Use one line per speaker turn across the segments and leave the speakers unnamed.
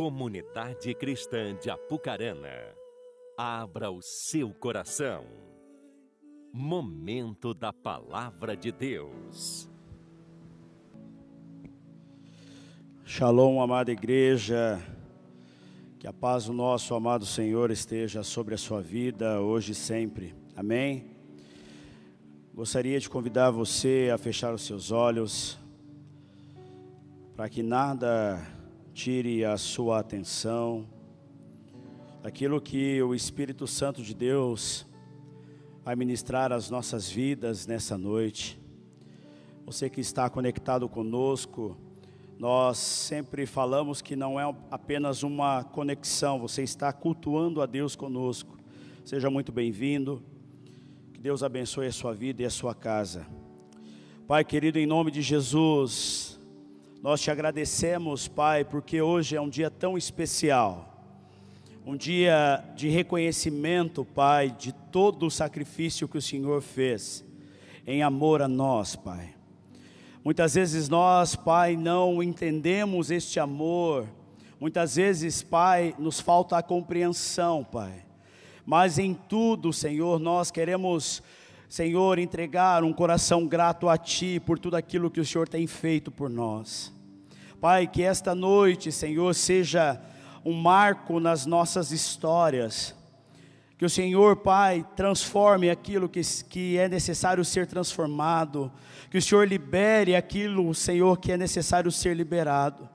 Comunidade Cristã de Apucarana, abra o seu coração. Momento da Palavra de Deus.
Shalom, amada igreja. Que a paz do nosso amado Senhor esteja sobre a sua vida, hoje e sempre. Amém? Gostaria de convidar você a fechar os seus olhos, para que nada tire a sua atenção daquilo que o Espírito Santo de Deus vai ministrar às nossas vidas nessa noite. Você que está conectado conosco, nós sempre falamos que não é apenas uma conexão, você está cultuando a Deus conosco. Seja muito bem-vindo. Que Deus abençoe a sua vida e a sua casa. Pai querido, em nome de Jesus, nós te agradecemos, Pai, porque hoje é um dia tão especial. Um dia de reconhecimento, Pai, de todo o sacrifício que o Senhor fez em amor a nós, Pai. Muitas vezes nós, Pai, não entendemos este amor. Muitas vezes, Pai, nos falta a compreensão, Pai. Mas em tudo, Senhor, nós queremos, Senhor, entregar um coração grato a Ti por tudo aquilo que o Senhor tem feito por nós. Pai, que esta noite, Senhor, seja um marco nas nossas histórias que o Senhor, Pai, transforme aquilo que, que é necessário ser transformado. Que o Senhor libere aquilo, Senhor, que é necessário ser liberado.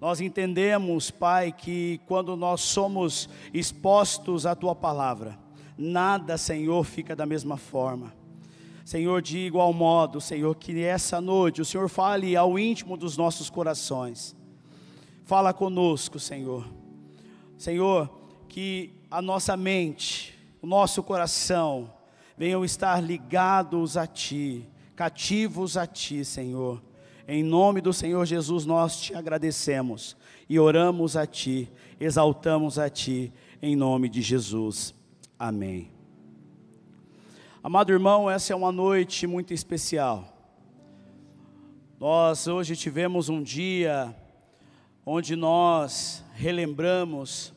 Nós entendemos, Pai, que quando nós somos expostos à Tua palavra, nada, Senhor, fica da mesma forma. Senhor, de igual modo, Senhor, que essa noite o Senhor fale ao íntimo dos nossos corações. Fala conosco, Senhor. Senhor, que a nossa mente, o nosso coração venham estar ligados a Ti, cativos a Ti, Senhor. Em nome do Senhor Jesus, nós te agradecemos e oramos a Ti, exaltamos a Ti, em nome de Jesus. Amém. Amado irmão, essa é uma noite muito especial. Nós hoje tivemos um dia onde nós relembramos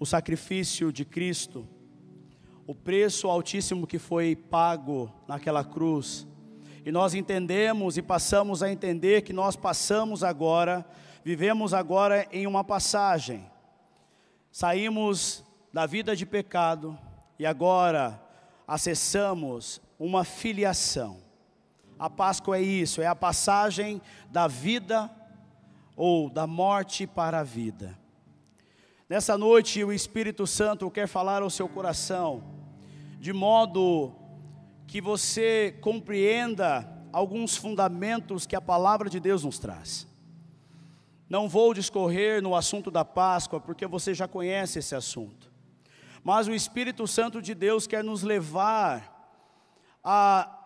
o sacrifício de Cristo, o preço altíssimo que foi pago naquela cruz. E nós entendemos e passamos a entender que nós passamos agora, vivemos agora em uma passagem. Saímos da vida de pecado e agora acessamos uma filiação. A Páscoa é isso, é a passagem da vida ou da morte para a vida. Nessa noite, o Espírito Santo quer falar ao seu coração, de modo que você compreenda alguns fundamentos que a palavra de Deus nos traz. Não vou discorrer no assunto da Páscoa, porque você já conhece esse assunto. Mas o Espírito Santo de Deus quer nos levar a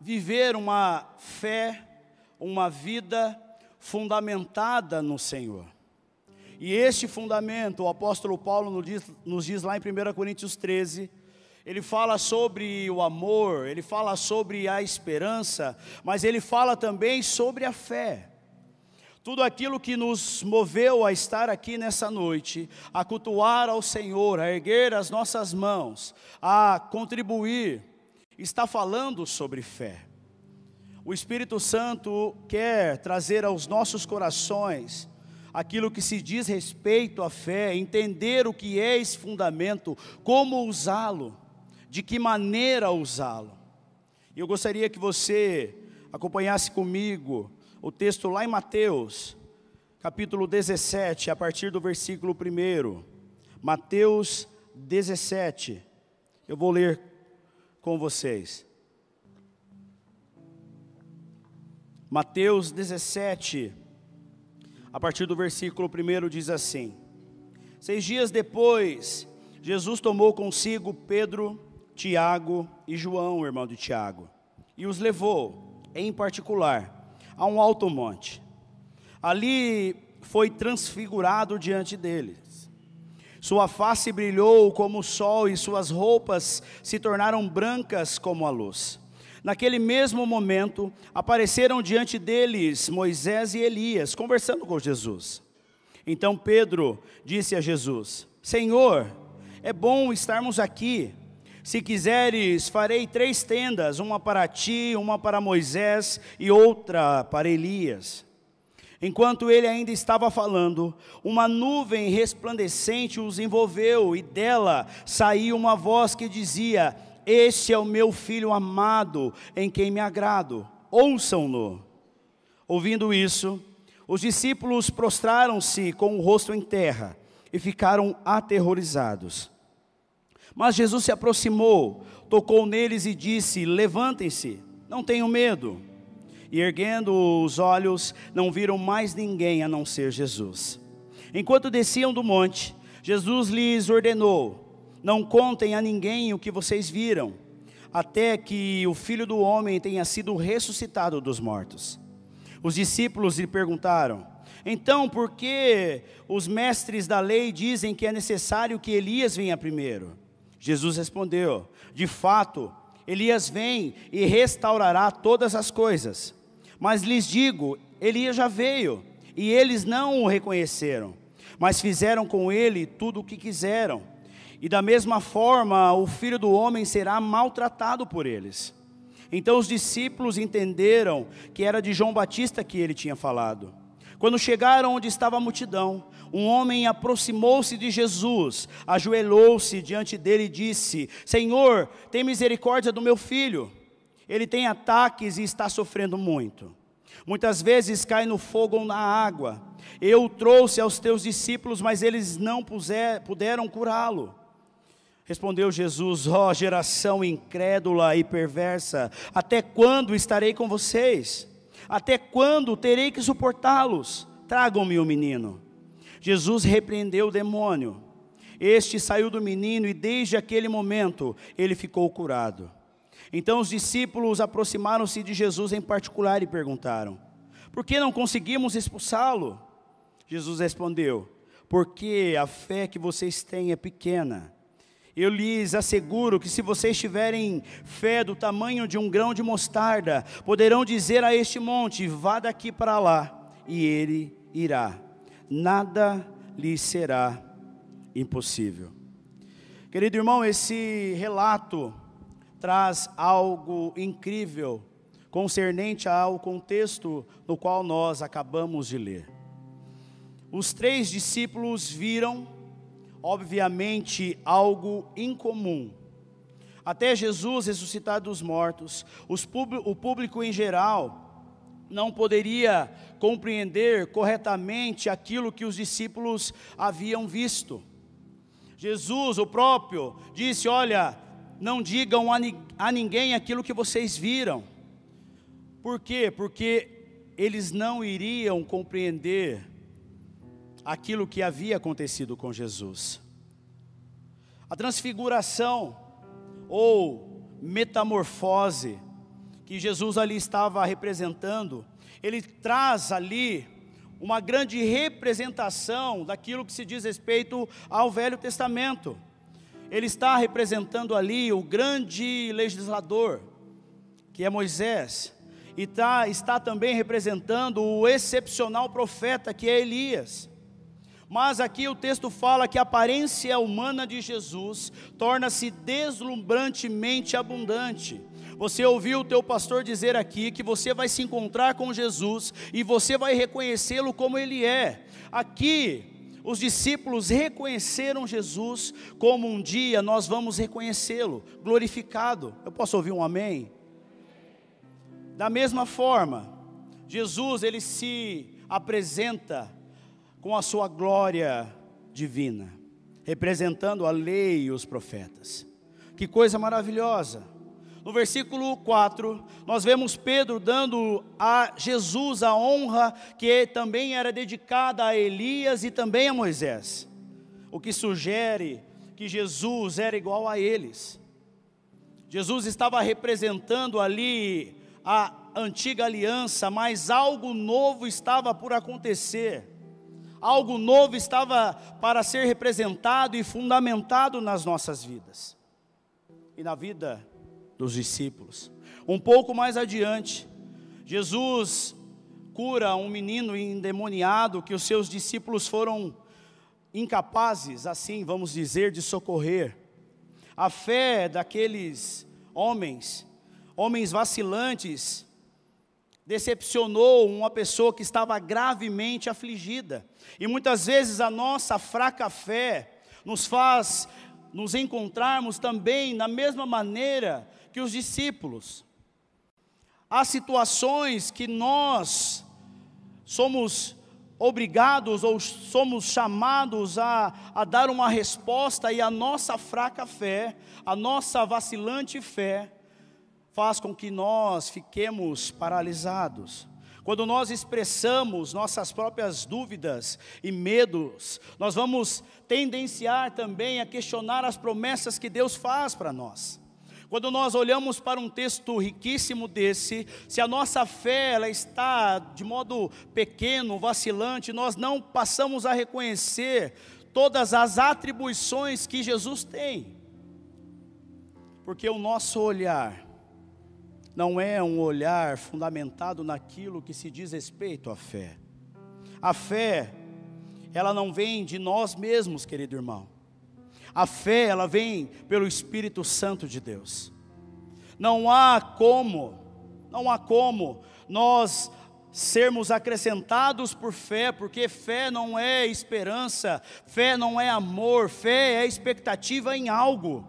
viver uma fé, uma vida fundamentada no Senhor. E este fundamento, o apóstolo Paulo nos diz, nos diz lá em 1 Coríntios 13, ele fala sobre o amor, ele fala sobre a esperança, mas ele fala também sobre a fé. Tudo aquilo que nos moveu a estar aqui nessa noite, a cultuar ao Senhor, a erguer as nossas mãos, a contribuir, está falando sobre fé. O Espírito Santo quer trazer aos nossos corações aquilo que se diz respeito à fé, entender o que é esse fundamento, como usá-lo, de que maneira usá-lo. Eu gostaria que você acompanhasse comigo o texto lá em Mateus, capítulo 17, a partir do versículo 1. Mateus 17. Eu vou ler com vocês. Mateus 17, a partir do versículo 1 diz assim: Seis dias depois, Jesus tomou consigo Pedro, Tiago e João, irmão de Tiago, e os levou, em particular, a um alto monte. Ali foi transfigurado diante deles. Sua face brilhou como o sol e suas roupas se tornaram brancas como a luz. Naquele mesmo momento, apareceram diante deles Moisés e Elias, conversando com Jesus. Então Pedro disse a Jesus: Senhor, é bom estarmos aqui. Se quiseres, farei três tendas: uma para ti, uma para Moisés e outra para Elias. Enquanto ele ainda estava falando, uma nuvem resplandecente os envolveu, e dela saiu uma voz que dizia: Este é o meu filho amado, em quem me agrado, ouçam-no. Ouvindo isso, os discípulos prostraram-se com o rosto em terra e ficaram aterrorizados. Mas Jesus se aproximou, tocou neles e disse: Levantem-se, não tenham medo. E erguendo os olhos, não viram mais ninguém a não ser Jesus. Enquanto desciam do monte, Jesus lhes ordenou: Não contem a ninguém o que vocês viram, até que o filho do homem tenha sido ressuscitado dos mortos. Os discípulos lhe perguntaram: Então, por que os mestres da lei dizem que é necessário que Elias venha primeiro? Jesus respondeu: De fato, Elias vem e restaurará todas as coisas. Mas lhes digo: Elias já veio, e eles não o reconheceram, mas fizeram com ele tudo o que quiseram. E da mesma forma, o filho do homem será maltratado por eles. Então os discípulos entenderam que era de João Batista que ele tinha falado. Quando chegaram onde estava a multidão, um homem aproximou-se de Jesus, ajoelhou-se diante dele e disse: Senhor, tem misericórdia do meu filho. Ele tem ataques e está sofrendo muito. Muitas vezes cai no fogo ou na água. Eu o trouxe aos teus discípulos, mas eles não puser, puderam curá-lo. Respondeu Jesus: Ó oh, geração incrédula e perversa, até quando estarei com vocês? Até quando terei que suportá-los? Tragam-me o menino. Jesus repreendeu o demônio. Este saiu do menino e desde aquele momento ele ficou curado. Então os discípulos aproximaram-se de Jesus em particular e perguntaram: Por que não conseguimos expulsá-lo? Jesus respondeu: Porque a fé que vocês têm é pequena. Eu lhes asseguro que se vocês tiverem fé do tamanho de um grão de mostarda, poderão dizer a este monte: vá daqui para lá, e ele irá nada lhe será impossível. Querido irmão, esse relato traz algo incrível concernente ao contexto no qual nós acabamos de ler. Os três discípulos viram, obviamente, algo incomum. Até Jesus ressuscitar dos mortos, o público em geral não poderia compreender corretamente aquilo que os discípulos haviam visto. Jesus, o próprio, disse: Olha, não digam a, a ninguém aquilo que vocês viram. Por quê? Porque eles não iriam compreender aquilo que havia acontecido com Jesus. A transfiguração ou metamorfose que Jesus ali estava representando, ele traz ali uma grande representação daquilo que se diz respeito ao Velho Testamento. Ele está representando ali o grande legislador, que é Moisés, e tá, está também representando o excepcional profeta, que é Elias. Mas aqui o texto fala que a aparência humana de Jesus torna-se deslumbrantemente abundante. Você ouviu o teu pastor dizer aqui que você vai se encontrar com Jesus e você vai reconhecê-lo como ele é. Aqui os discípulos reconheceram Jesus como um dia nós vamos reconhecê-lo, glorificado. Eu posso ouvir um amém? Da mesma forma, Jesus ele se apresenta com a sua glória divina, representando a lei e os profetas. Que coisa maravilhosa! no versículo 4, nós vemos Pedro dando a Jesus a honra que também era dedicada a Elias e também a Moisés, o que sugere que Jesus era igual a eles. Jesus estava representando ali a antiga aliança, mas algo novo estava por acontecer. Algo novo estava para ser representado e fundamentado nas nossas vidas. E na vida dos discípulos. Um pouco mais adiante, Jesus cura um menino endemoniado que os seus discípulos foram incapazes, assim vamos dizer, de socorrer. A fé daqueles homens, homens vacilantes, decepcionou uma pessoa que estava gravemente afligida. E muitas vezes a nossa fraca fé nos faz nos encontrarmos também na mesma maneira que os discípulos. Há situações que nós somos obrigados ou somos chamados a, a dar uma resposta e a nossa fraca fé, a nossa vacilante fé, faz com que nós fiquemos paralisados. Quando nós expressamos nossas próprias dúvidas e medos, nós vamos tendenciar também a questionar as promessas que Deus faz para nós. Quando nós olhamos para um texto riquíssimo desse, se a nossa fé ela está de modo pequeno, vacilante, nós não passamos a reconhecer todas as atribuições que Jesus tem. Porque o nosso olhar não é um olhar fundamentado naquilo que se diz respeito à fé. A fé, ela não vem de nós mesmos, querido irmão. A fé, ela vem pelo Espírito Santo de Deus. Não há como, não há como nós sermos acrescentados por fé, porque fé não é esperança, fé não é amor, fé é expectativa em algo.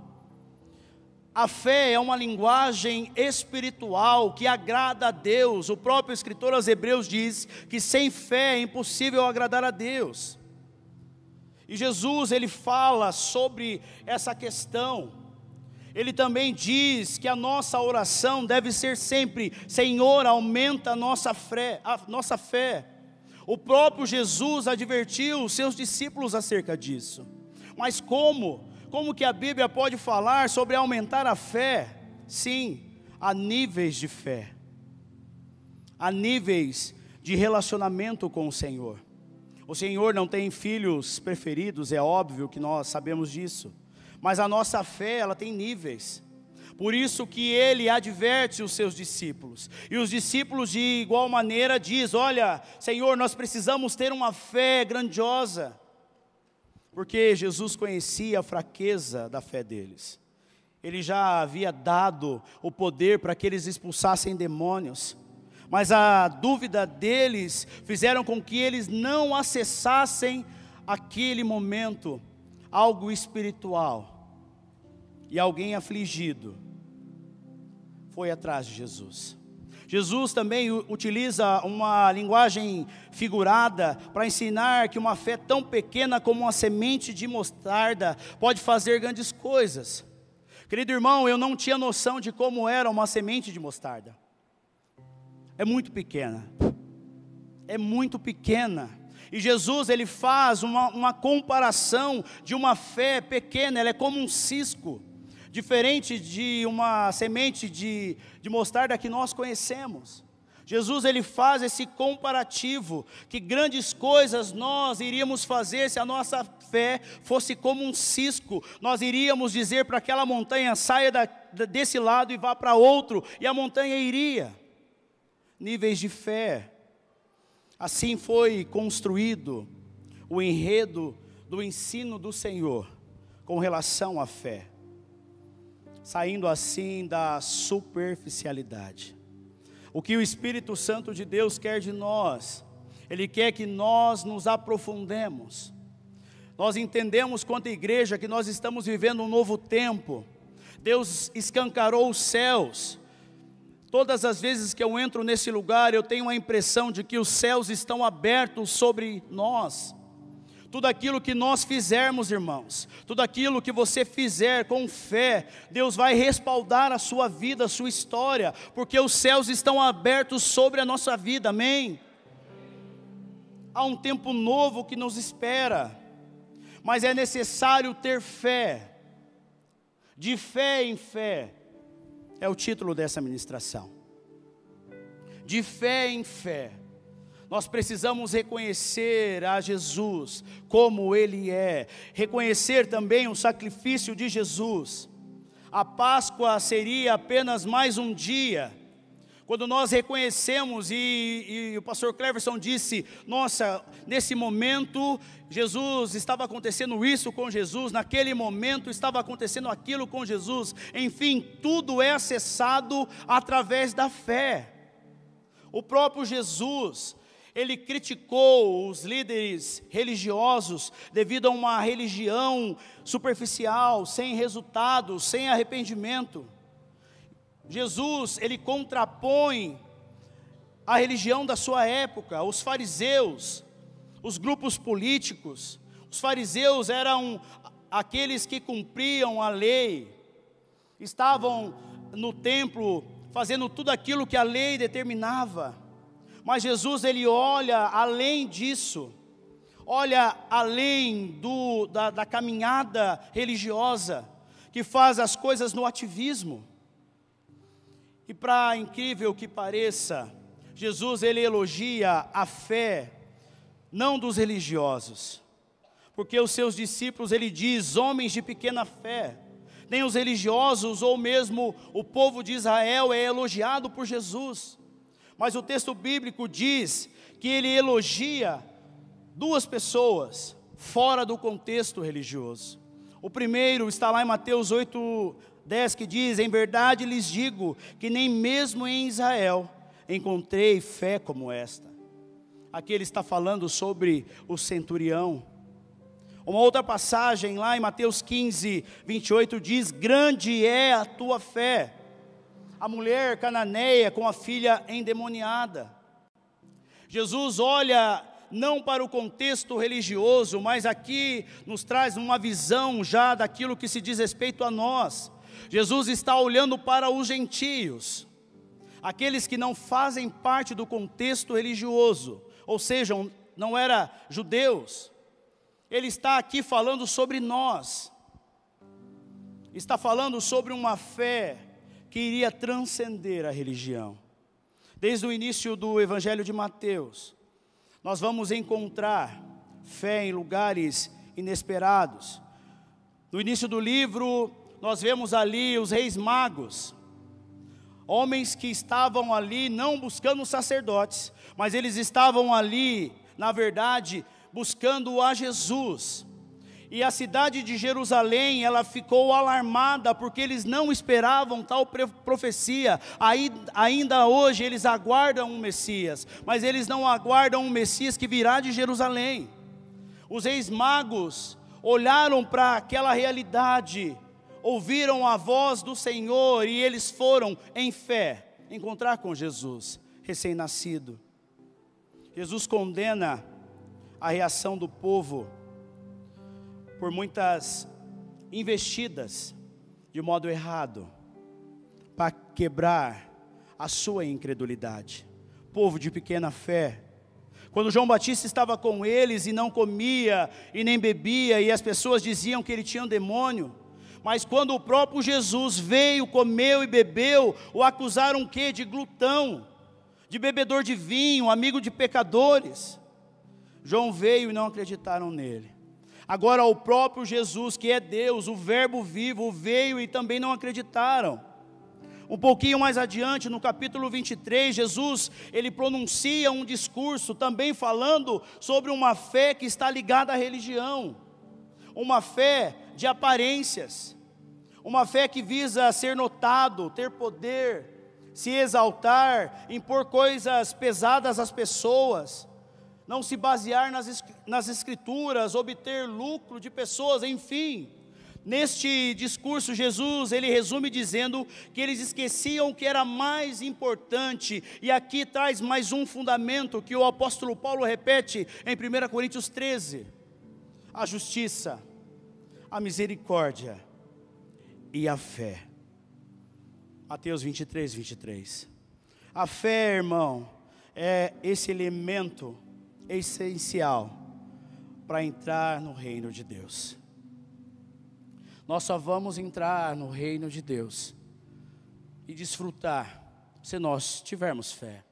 A fé é uma linguagem espiritual que agrada a Deus. O próprio escritor aos Hebreus diz que sem fé é impossível agradar a Deus. E Jesus, ele fala sobre essa questão. Ele também diz que a nossa oração deve ser sempre: Senhor, aumenta a nossa fé. A nossa fé. O próprio Jesus advertiu os seus discípulos acerca disso. Mas como? Como que a Bíblia pode falar sobre aumentar a fé? Sim, há níveis de fé. Há níveis de relacionamento com o Senhor. O Senhor não tem filhos preferidos, é óbvio que nós sabemos disso. Mas a nossa fé, ela tem níveis. Por isso que ele adverte os seus discípulos. E os discípulos de igual maneira diz: "Olha, Senhor, nós precisamos ter uma fé grandiosa porque Jesus conhecia a fraqueza da fé deles. Ele já havia dado o poder para que eles expulsassem demônios. Mas a dúvida deles fizeram com que eles não acessassem aquele momento algo espiritual. E alguém afligido foi atrás de Jesus. Jesus também utiliza uma linguagem figurada para ensinar que uma fé tão pequena como uma semente de mostarda pode fazer grandes coisas. Querido irmão, eu não tinha noção de como era uma semente de mostarda. É muito pequena. É muito pequena. E Jesus ele faz uma, uma comparação de uma fé pequena, ela é como um cisco diferente de uma semente de, de mostarda que nós conhecemos. Jesus ele faz esse comparativo que grandes coisas nós iríamos fazer se a nossa fé fosse como um cisco. Nós iríamos dizer para aquela montanha saia da, desse lado e vá para outro e a montanha iria. Níveis de fé. Assim foi construído o enredo do ensino do Senhor com relação à fé saindo assim da superficialidade. O que o Espírito Santo de Deus quer de nós, Ele quer que nós nos aprofundemos. Nós entendemos, quanto igreja, que nós estamos vivendo um novo tempo. Deus escancarou os céus. Todas as vezes que eu entro nesse lugar, eu tenho a impressão de que os céus estão abertos sobre nós. Tudo aquilo que nós fizermos, irmãos, tudo aquilo que você fizer com fé, Deus vai respaldar a sua vida, a sua história, porque os céus estão abertos sobre a nossa vida, amém? Há um tempo novo que nos espera, mas é necessário ter fé, de fé em fé, é o título dessa ministração. De fé em fé nós precisamos reconhecer a Jesus como Ele é, reconhecer também o sacrifício de Jesus. A Páscoa seria apenas mais um dia, Quando nós reconhecemos, e, e, o pastor Cleverson disse: Nossa, nesse momento, Jesus estava acontecendo isso com Jesus, naquele momento estava acontecendo aquilo com Jesus, enfim, tudo é acessado através da fé. O próprio Jesus, ele criticou os líderes religiosos devido a uma religião superficial, sem resultado, sem arrependimento. Jesus, ele contrapõe a religião da sua época, os fariseus, os grupos políticos. Os fariseus eram aqueles que cumpriam a lei, estavam no templo fazendo tudo aquilo que a lei determinava. Mas Jesus ele olha além disso, olha além do, da, da caminhada religiosa, que faz as coisas no ativismo. E para incrível que pareça, Jesus ele elogia a fé não dos religiosos. Porque os seus discípulos ele diz homens de pequena fé. Nem os religiosos ou mesmo o povo de Israel é elogiado por Jesus. Mas o texto bíblico diz que ele elogia duas pessoas fora do contexto religioso. O primeiro está lá em Mateus 8, 10 que diz: Em verdade lhes digo que nem mesmo em Israel encontrei fé como esta. Aqui ele está falando sobre o centurião. Uma outra passagem lá em Mateus 15, 28 diz: Grande é a tua fé. A mulher cananeia com a filha endemoniada. Jesus olha não para o contexto religioso, mas aqui nos traz uma visão já daquilo que se diz respeito a nós. Jesus está olhando para os gentios, aqueles que não fazem parte do contexto religioso, ou seja, não eram judeus. Ele está aqui falando sobre nós, está falando sobre uma fé que iria transcender a religião. Desde o início do Evangelho de Mateus, nós vamos encontrar fé em lugares inesperados. No início do livro, nós vemos ali os reis magos, homens que estavam ali não buscando sacerdotes, mas eles estavam ali, na verdade, buscando a Jesus. E a cidade de Jerusalém, ela ficou alarmada porque eles não esperavam tal profecia. Aí, ainda hoje eles aguardam um Messias, mas eles não aguardam um Messias que virá de Jerusalém. Os reis magos olharam para aquela realidade ouviram a voz do Senhor e eles foram em fé encontrar com Jesus, recém-nascido. Jesus condena a reação do povo por muitas investidas de modo errado, para quebrar a sua incredulidade. Povo de pequena fé, quando João Batista estava com eles e não comia e nem bebia, e as pessoas diziam que ele tinha um demônio, mas quando o próprio Jesus veio, comeu e bebeu, o acusaram que de glutão, de bebedor de vinho, amigo de pecadores. João veio e não acreditaram nele. Agora o próprio Jesus, que é Deus, o Verbo vivo, veio e também não acreditaram. Um pouquinho mais adiante, no capítulo 23, Jesus, ele pronuncia um discurso também falando sobre uma fé que está ligada à religião. Uma fé de aparências, uma fé que visa ser notado, ter poder, se exaltar, impor coisas pesadas às pessoas, não se basear nas, nas escrituras, obter lucro de pessoas, enfim. Neste discurso, Jesus, ele resume dizendo que eles esqueciam o que era mais importante, e aqui traz mais um fundamento que o apóstolo Paulo repete em 1 Coríntios 13 a justiça, a misericórdia e a fé. Mateus 23, 23. A fé, irmão, é esse elemento essencial para entrar no reino de Deus. Nós só vamos entrar no reino de Deus e desfrutar se nós tivermos fé.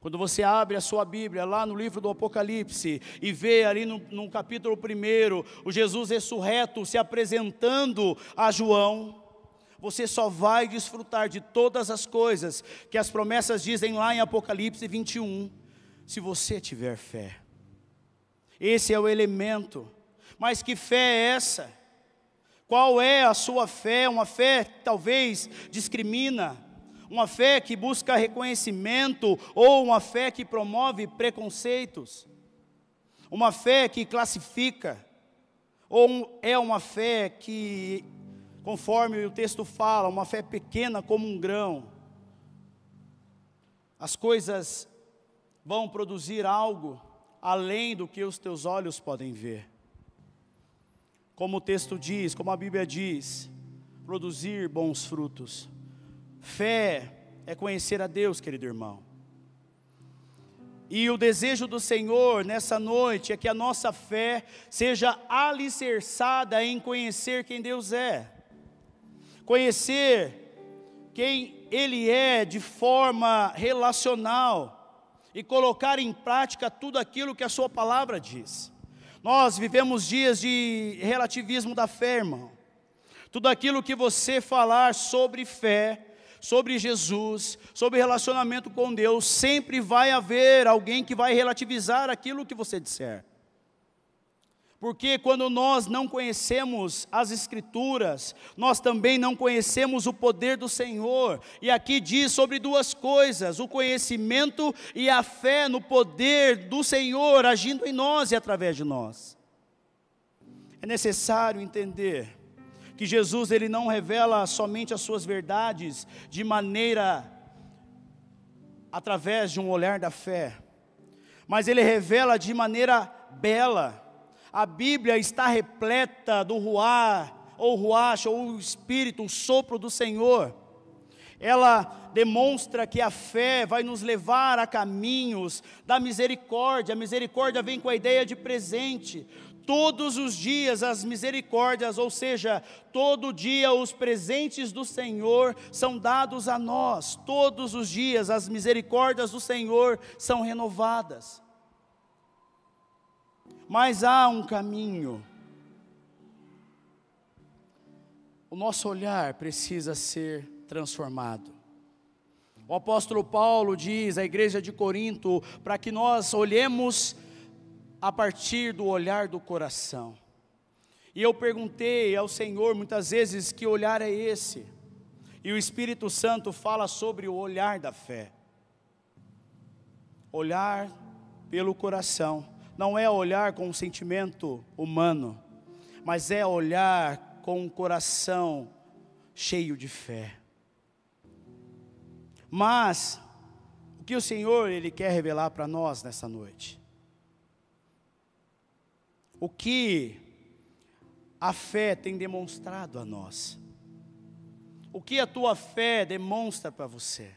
Quando você abre a sua Bíblia lá no livro do Apocalipse e vê ali no, no capítulo 1 o Jesus ressurreto se apresentando a João, você só vai desfrutar de todas as coisas que as promessas dizem lá em Apocalipse 21, se você tiver fé. Esse é o elemento. Mas que fé é essa? Qual é a sua fé? Uma fé que talvez discrimina, uma fé que busca reconhecimento ou uma fé que promove preconceitos, uma fé que classifica, ou é uma fé que conforme o texto fala, uma fé pequena como um grão. As coisas vão produzir algo além do que os teus olhos podem ver. Como o texto diz, como a Bíblia diz, produzir bons frutos. Fé é conhecer a Deus, querido irmão. E o desejo do Senhor nessa noite é que a nossa fé seja alicerçada em conhecer quem Deus é conhecer quem Ele é de forma relacional e colocar em prática tudo aquilo que a Sua palavra diz. Nós vivemos dias de relativismo da fé, irmão. Tudo aquilo que você falar sobre fé, sobre Jesus, sobre relacionamento com Deus, sempre vai haver alguém que vai relativizar aquilo que você disser. Porque quando nós não conhecemos as Escrituras, nós também não conhecemos o poder do Senhor. E aqui diz sobre duas coisas: o conhecimento e a fé no poder do Senhor agindo em nós e através de nós. É necessário entender que Jesus ele não revela somente as suas verdades de maneira através de um olhar da fé, mas ele revela de maneira bela a Bíblia está repleta do ruar, ou ruach, ou o Espírito, o sopro do Senhor. Ela demonstra que a fé vai nos levar a caminhos da misericórdia. A misericórdia vem com a ideia de presente. Todos os dias as misericórdias, ou seja, todo dia os presentes do Senhor são dados a nós. Todos os dias as misericórdias do Senhor são renovadas. Mas há um caminho. O nosso olhar precisa ser transformado. O apóstolo Paulo diz à igreja de Corinto para que nós olhemos a partir do olhar do coração. E eu perguntei ao Senhor muitas vezes que olhar é esse. E o Espírito Santo fala sobre o olhar da fé. Olhar pelo coração não é olhar com um sentimento humano, mas é olhar com um coração cheio de fé. Mas o que o Senhor ele quer revelar para nós nessa noite? O que a fé tem demonstrado a nós? O que a tua fé demonstra para você?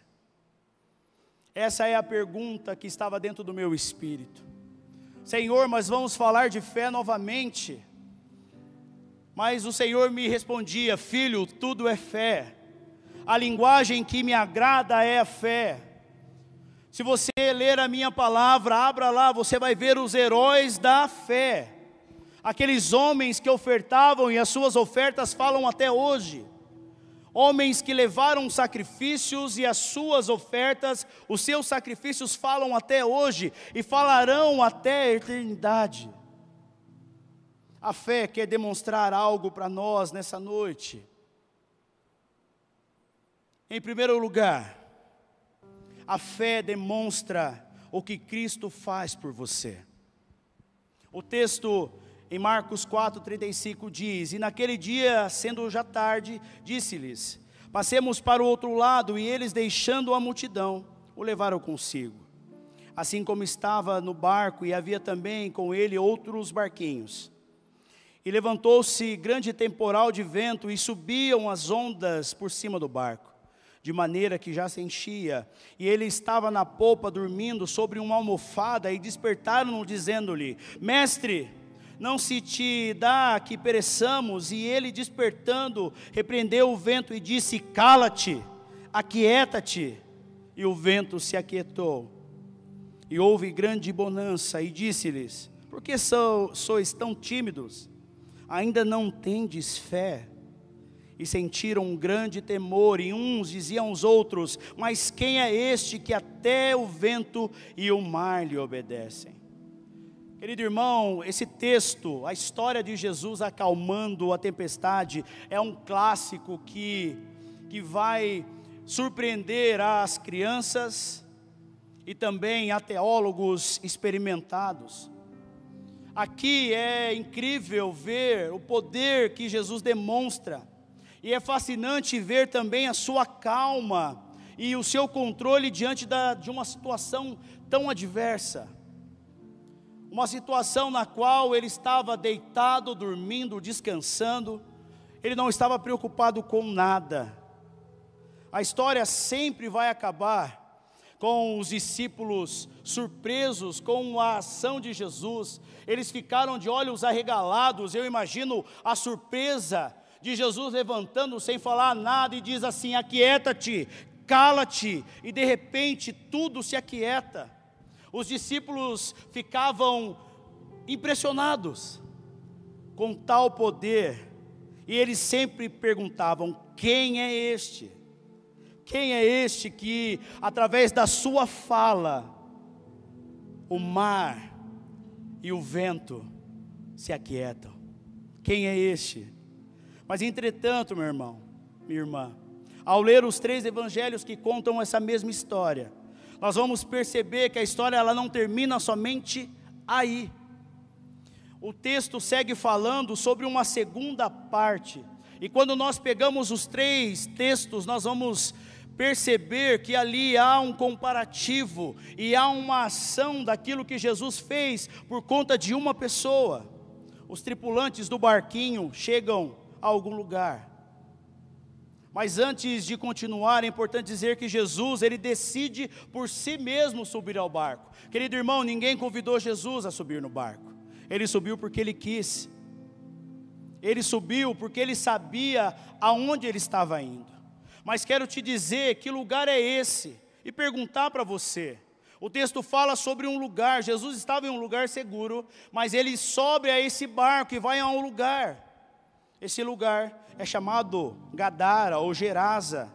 Essa é a pergunta que estava dentro do meu espírito. Senhor, mas vamos falar de fé novamente. Mas o Senhor me respondia: Filho, tudo é fé. A linguagem que me agrada é a fé. Se você ler a minha palavra, abra lá, você vai ver os heróis da fé. Aqueles homens que ofertavam e as suas ofertas falam até hoje homens que levaram sacrifícios e as suas ofertas, os seus sacrifícios falam até hoje e falarão até a eternidade. A fé quer demonstrar algo para nós nessa noite. Em primeiro lugar, a fé demonstra o que Cristo faz por você. O texto em Marcos 4,35 diz: E naquele dia, sendo já tarde, disse-lhes: Passemos para o outro lado, e eles, deixando a multidão, o levaram consigo. Assim como estava no barco, e havia também com ele outros barquinhos. E levantou-se grande temporal de vento, e subiam as ondas por cima do barco, de maneira que já se enchia. E ele estava na polpa, dormindo sobre uma almofada, e despertaram-no, dizendo-lhe: Mestre, não se te dá que pereçamos. E ele, despertando, repreendeu o vento e disse: Cala-te, aquieta-te. E o vento se aquietou. E houve grande bonança, e disse-lhes: Por que sois tão tímidos? Ainda não tendes fé? e sentiram um grande temor, e uns diziam aos outros: Mas quem é este que até o vento e o mar lhe obedecem? Querido irmão, esse texto, a história de Jesus acalmando a tempestade, é um clássico que, que vai surpreender as crianças e também a teólogos experimentados. Aqui é incrível ver o poder que Jesus demonstra, e é fascinante ver também a sua calma e o seu controle diante da, de uma situação tão adversa uma situação na qual ele estava deitado, dormindo, descansando, ele não estava preocupado com nada. A história sempre vai acabar com os discípulos surpresos com a ação de Jesus, eles ficaram de olhos arregalados. Eu imagino a surpresa de Jesus levantando sem falar nada e diz assim: Aquieta-te, cala-te, e de repente tudo se aquieta. Os discípulos ficavam impressionados com tal poder, e eles sempre perguntavam: quem é este? Quem é este que, através da sua fala, o mar e o vento se aquietam? Quem é este? Mas entretanto, meu irmão, minha irmã, ao ler os três evangelhos que contam essa mesma história, nós vamos perceber que a história ela não termina somente aí. O texto segue falando sobre uma segunda parte. E quando nós pegamos os três textos, nós vamos perceber que ali há um comparativo e há uma ação daquilo que Jesus fez por conta de uma pessoa. Os tripulantes do barquinho chegam a algum lugar. Mas antes de continuar, é importante dizer que Jesus, ele decide por si mesmo subir ao barco. Querido irmão, ninguém convidou Jesus a subir no barco. Ele subiu porque ele quis. Ele subiu porque ele sabia aonde ele estava indo. Mas quero te dizer que lugar é esse e perguntar para você. O texto fala sobre um lugar. Jesus estava em um lugar seguro, mas ele sobe a esse barco e vai a um lugar. Esse lugar é chamado Gadara ou Gerasa,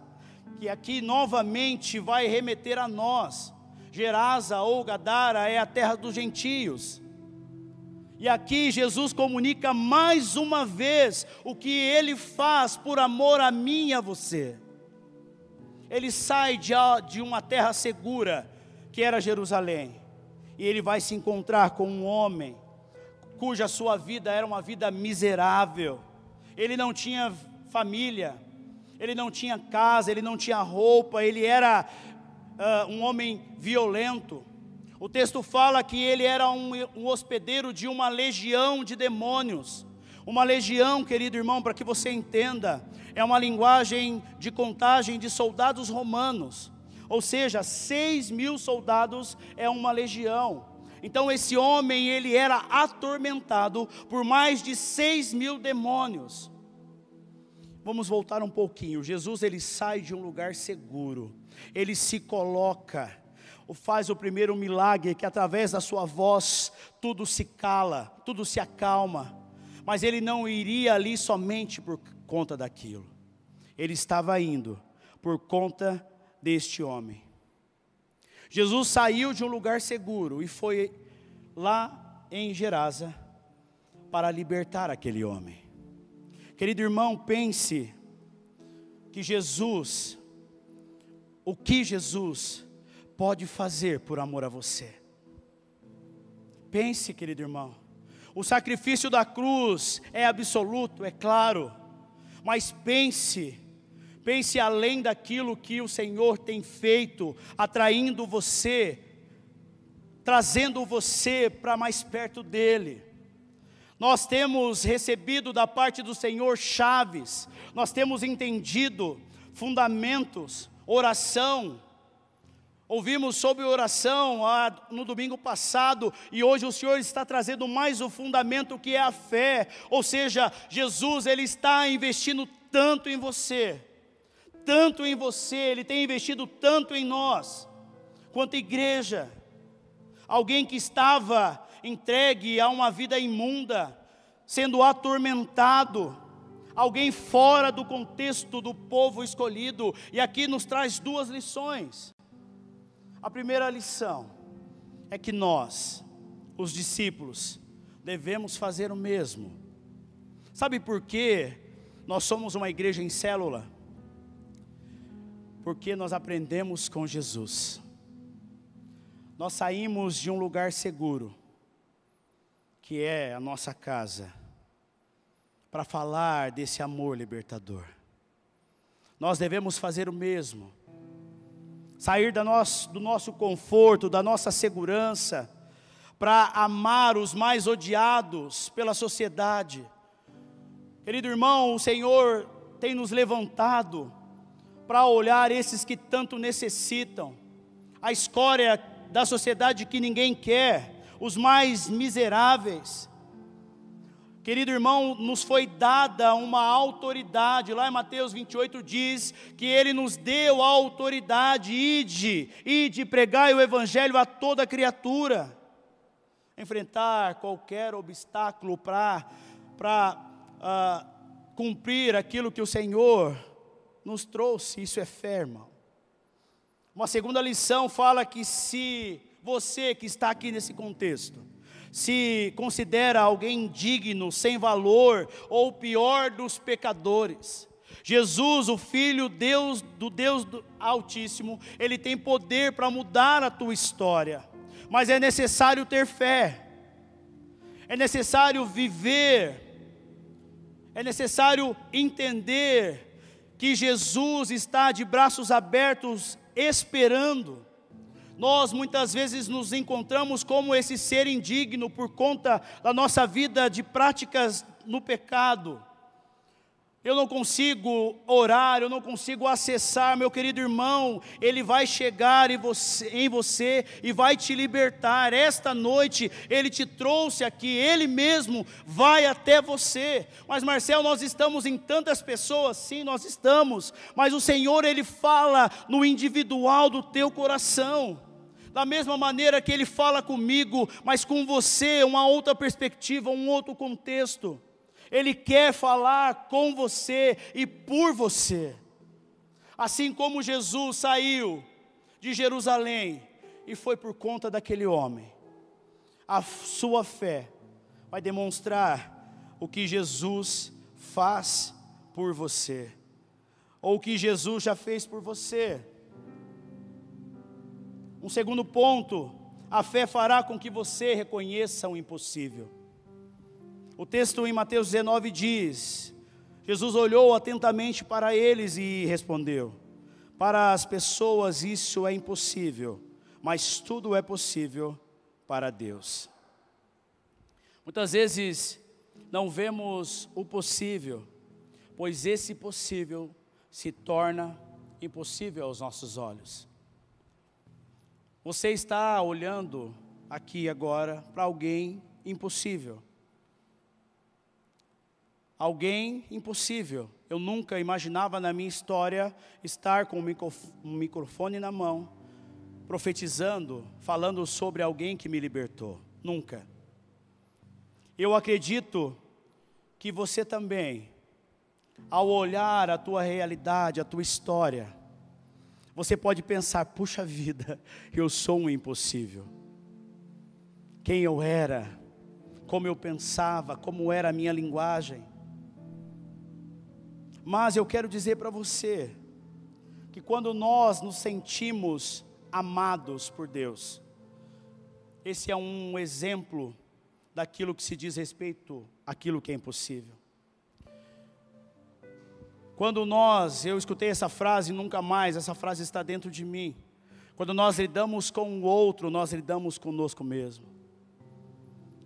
que aqui novamente vai remeter a nós. Gerasa ou Gadara é a terra dos gentios. E aqui Jesus comunica mais uma vez o que ele faz por amor a mim e a você. Ele sai de, uma terra segura, que era Jerusalém, e ele vai se encontrar com um homem cuja sua vida era uma vida miserável ele não tinha família, ele não tinha casa, ele não tinha roupa, ele era uh, um homem violento. O texto fala que ele era um, um hospedeiro de uma legião de demônios. Uma legião, querido irmão, para que você entenda, é uma linguagem de contagem de soldados romanos. Ou seja, seis mil soldados é uma legião. Então esse homem ele era atormentado por mais de seis mil demônios. Vamos voltar um pouquinho. Jesus ele sai de um lugar seguro. Ele se coloca, faz o primeiro milagre que através da sua voz tudo se cala, tudo se acalma. Mas ele não iria ali somente por conta daquilo. Ele estava indo por conta deste homem. Jesus saiu de um lugar seguro e foi lá em Gerasa para libertar aquele homem. Querido irmão, pense que Jesus, o que Jesus pode fazer por amor a você. Pense, querido irmão, o sacrifício da cruz é absoluto, é claro, mas pense Pense além daquilo que o Senhor tem feito, atraindo você, trazendo você para mais perto dEle. Nós temos recebido da parte do Senhor chaves, nós temos entendido fundamentos, oração. Ouvimos sobre oração ah, no domingo passado e hoje o Senhor está trazendo mais o fundamento que é a fé, ou seja, Jesus ele está investindo tanto em você tanto em você, Ele tem investido tanto em nós, quanto igreja. Alguém que estava entregue a uma vida imunda, sendo atormentado, alguém fora do contexto do povo escolhido, e aqui nos traz duas lições. A primeira lição é que nós, os discípulos, devemos fazer o mesmo. Sabe por quê? Nós somos uma igreja em célula. Porque nós aprendemos com Jesus. Nós saímos de um lugar seguro, que é a nossa casa para falar desse amor libertador. Nós devemos fazer o mesmo. Sair do nosso conforto, da nossa segurança, para amar os mais odiados pela sociedade. Querido irmão, o Senhor tem nos levantado para olhar esses que tanto necessitam, a escória da sociedade que ninguém quer, os mais miseráveis, Querido irmão, nos foi dada uma autoridade, lá em Mateus 28 diz que ele nos deu a autoridade, ide, ide, pregai o evangelho a toda criatura. Enfrentar qualquer obstáculo para uh, cumprir aquilo que o Senhor nos trouxe, isso é fé, irmão. Uma segunda lição fala que se você que está aqui nesse contexto, se considera alguém indigno, sem valor, ou pior dos pecadores. Jesus, o Filho Deus do Deus Altíssimo, ele tem poder para mudar a tua história, mas é necessário ter fé, é necessário viver, é necessário entender que Jesus está de braços abertos esperando nós muitas vezes nos encontramos como esse ser indigno por conta da nossa vida de práticas no pecado. Eu não consigo orar, eu não consigo acessar, meu querido irmão, Ele vai chegar em você, em você, e vai te libertar. Esta noite Ele te trouxe aqui, Ele mesmo vai até você. Mas Marcel, nós estamos em tantas pessoas, sim, nós estamos, mas o Senhor Ele fala no individual do teu coração da mesma maneira que Ele fala comigo, mas com você, uma outra perspectiva, um outro contexto. Ele quer falar com você e por você. Assim como Jesus saiu de Jerusalém e foi por conta daquele homem, a sua fé vai demonstrar o que Jesus faz por você, ou o que Jesus já fez por você. Um segundo ponto, a fé fará com que você reconheça o impossível. O texto em Mateus 19 diz: Jesus olhou atentamente para eles e respondeu: Para as pessoas isso é impossível, mas tudo é possível para Deus. Muitas vezes não vemos o possível, pois esse possível se torna impossível aos nossos olhos. Você está olhando aqui agora para alguém impossível. Alguém impossível. Eu nunca imaginava na minha história estar com um microfone na mão, profetizando, falando sobre alguém que me libertou. Nunca. Eu acredito que você também, ao olhar a tua realidade, a tua história, você pode pensar, puxa vida, eu sou um impossível. Quem eu era, como eu pensava, como era a minha linguagem. Mas eu quero dizer para você, que quando nós nos sentimos amados por Deus, esse é um exemplo daquilo que se diz respeito àquilo que é impossível. Quando nós, eu escutei essa frase nunca mais, essa frase está dentro de mim. Quando nós lidamos com o outro, nós lidamos conosco mesmo.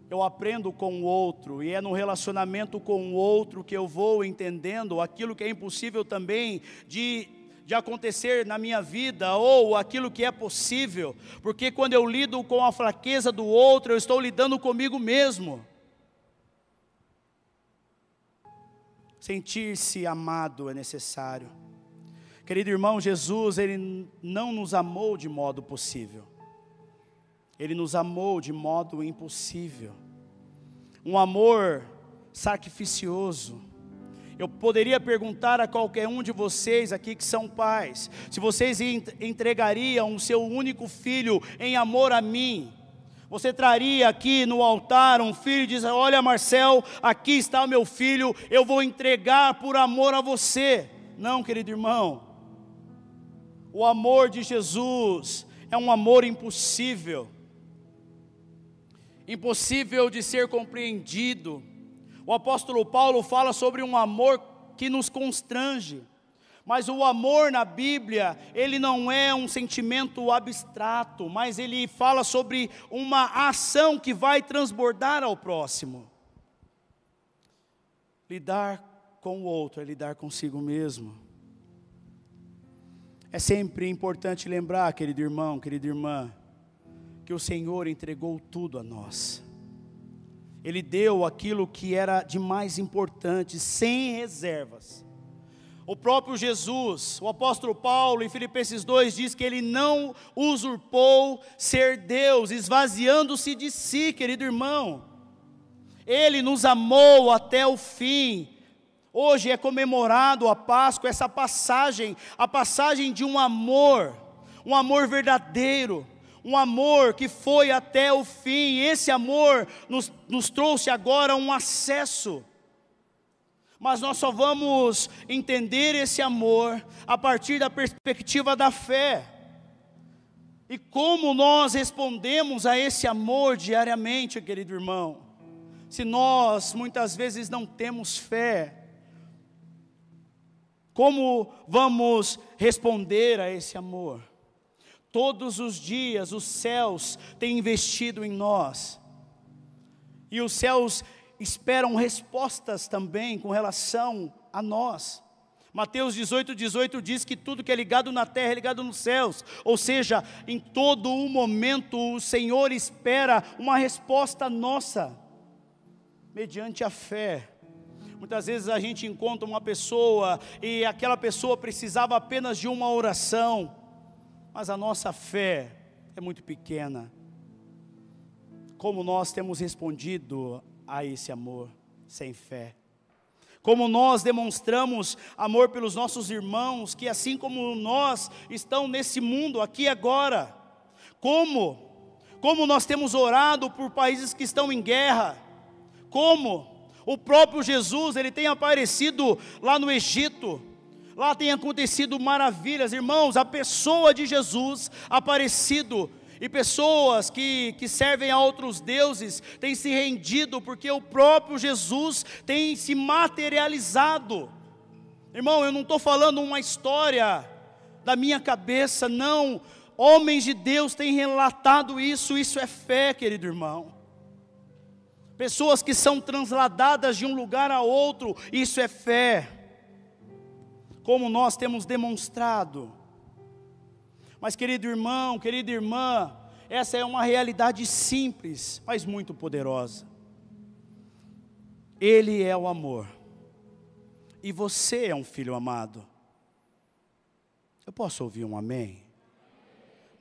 Eu aprendo com o outro, e é no relacionamento com o outro que eu vou entendendo aquilo que é impossível também de, de acontecer na minha vida, ou aquilo que é possível, porque quando eu lido com a fraqueza do outro, eu estou lidando comigo mesmo. Sentir-se amado é necessário. Querido irmão, Jesus, Ele não nos amou de modo possível, Ele nos amou de modo impossível. Um amor sacrificioso. Eu poderia perguntar a qualquer um de vocês aqui que são pais, se vocês entregariam o seu único filho em amor a mim. Você traria aqui no altar um filho e diz: Olha, Marcel, aqui está o meu filho, eu vou entregar por amor a você. Não, querido irmão. O amor de Jesus é um amor impossível, impossível de ser compreendido o apóstolo Paulo fala sobre um amor que nos constrange. Mas o amor na Bíblia, ele não é um sentimento abstrato, mas ele fala sobre uma ação que vai transbordar ao próximo. Lidar com o outro é lidar consigo mesmo. É sempre importante lembrar, querido irmão, querida irmã, que o Senhor entregou tudo a nós. Ele deu aquilo que era de mais importante, sem reservas. O próprio Jesus, o apóstolo Paulo, em Filipenses 2, diz que ele não usurpou ser Deus, esvaziando-se de si, querido irmão. Ele nos amou até o fim. Hoje é comemorado a Páscoa, essa passagem, a passagem de um amor, um amor verdadeiro um amor que foi até o fim, esse amor nos, nos trouxe agora um acesso. Mas nós só vamos entender esse amor a partir da perspectiva da fé. E como nós respondemos a esse amor diariamente, querido irmão? Se nós muitas vezes não temos fé, como vamos responder a esse amor? Todos os dias os céus têm investido em nós. E os céus esperam respostas também com relação a nós. Mateus 18, 18 diz que tudo que é ligado na terra é ligado nos céus. Ou seja, em todo o momento o Senhor espera uma resposta nossa, mediante a fé. Muitas vezes a gente encontra uma pessoa e aquela pessoa precisava apenas de uma oração mas a nossa fé é muito pequena. Como nós temos respondido a esse amor sem fé? Como nós demonstramos amor pelos nossos irmãos, que assim como nós estão nesse mundo aqui agora? Como? Como nós temos orado por países que estão em guerra? Como? O próprio Jesus, ele tem aparecido lá no Egito, Lá tem acontecido maravilhas, irmãos. A pessoa de Jesus aparecido e pessoas que, que servem a outros deuses têm se rendido porque o próprio Jesus tem se materializado. Irmão, eu não estou falando uma história da minha cabeça, não. Homens de Deus têm relatado isso, isso é fé, querido irmão. Pessoas que são transladadas de um lugar a outro, isso é fé como nós temos demonstrado. Mas, querido irmão, querida irmã, essa é uma realidade simples, mas muito poderosa. Ele é o amor, e você é um filho amado. Eu posso ouvir um amém?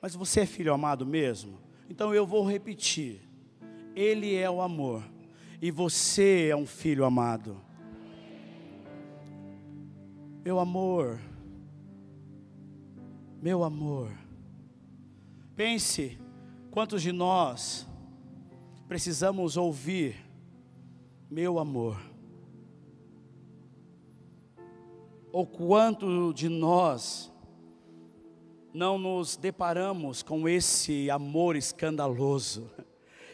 Mas você é filho amado mesmo? Então eu vou repetir: Ele é o amor, e você é um filho amado. Meu amor, meu amor, pense quantos de nós precisamos ouvir, meu amor, ou quanto de nós não nos deparamos com esse amor escandaloso.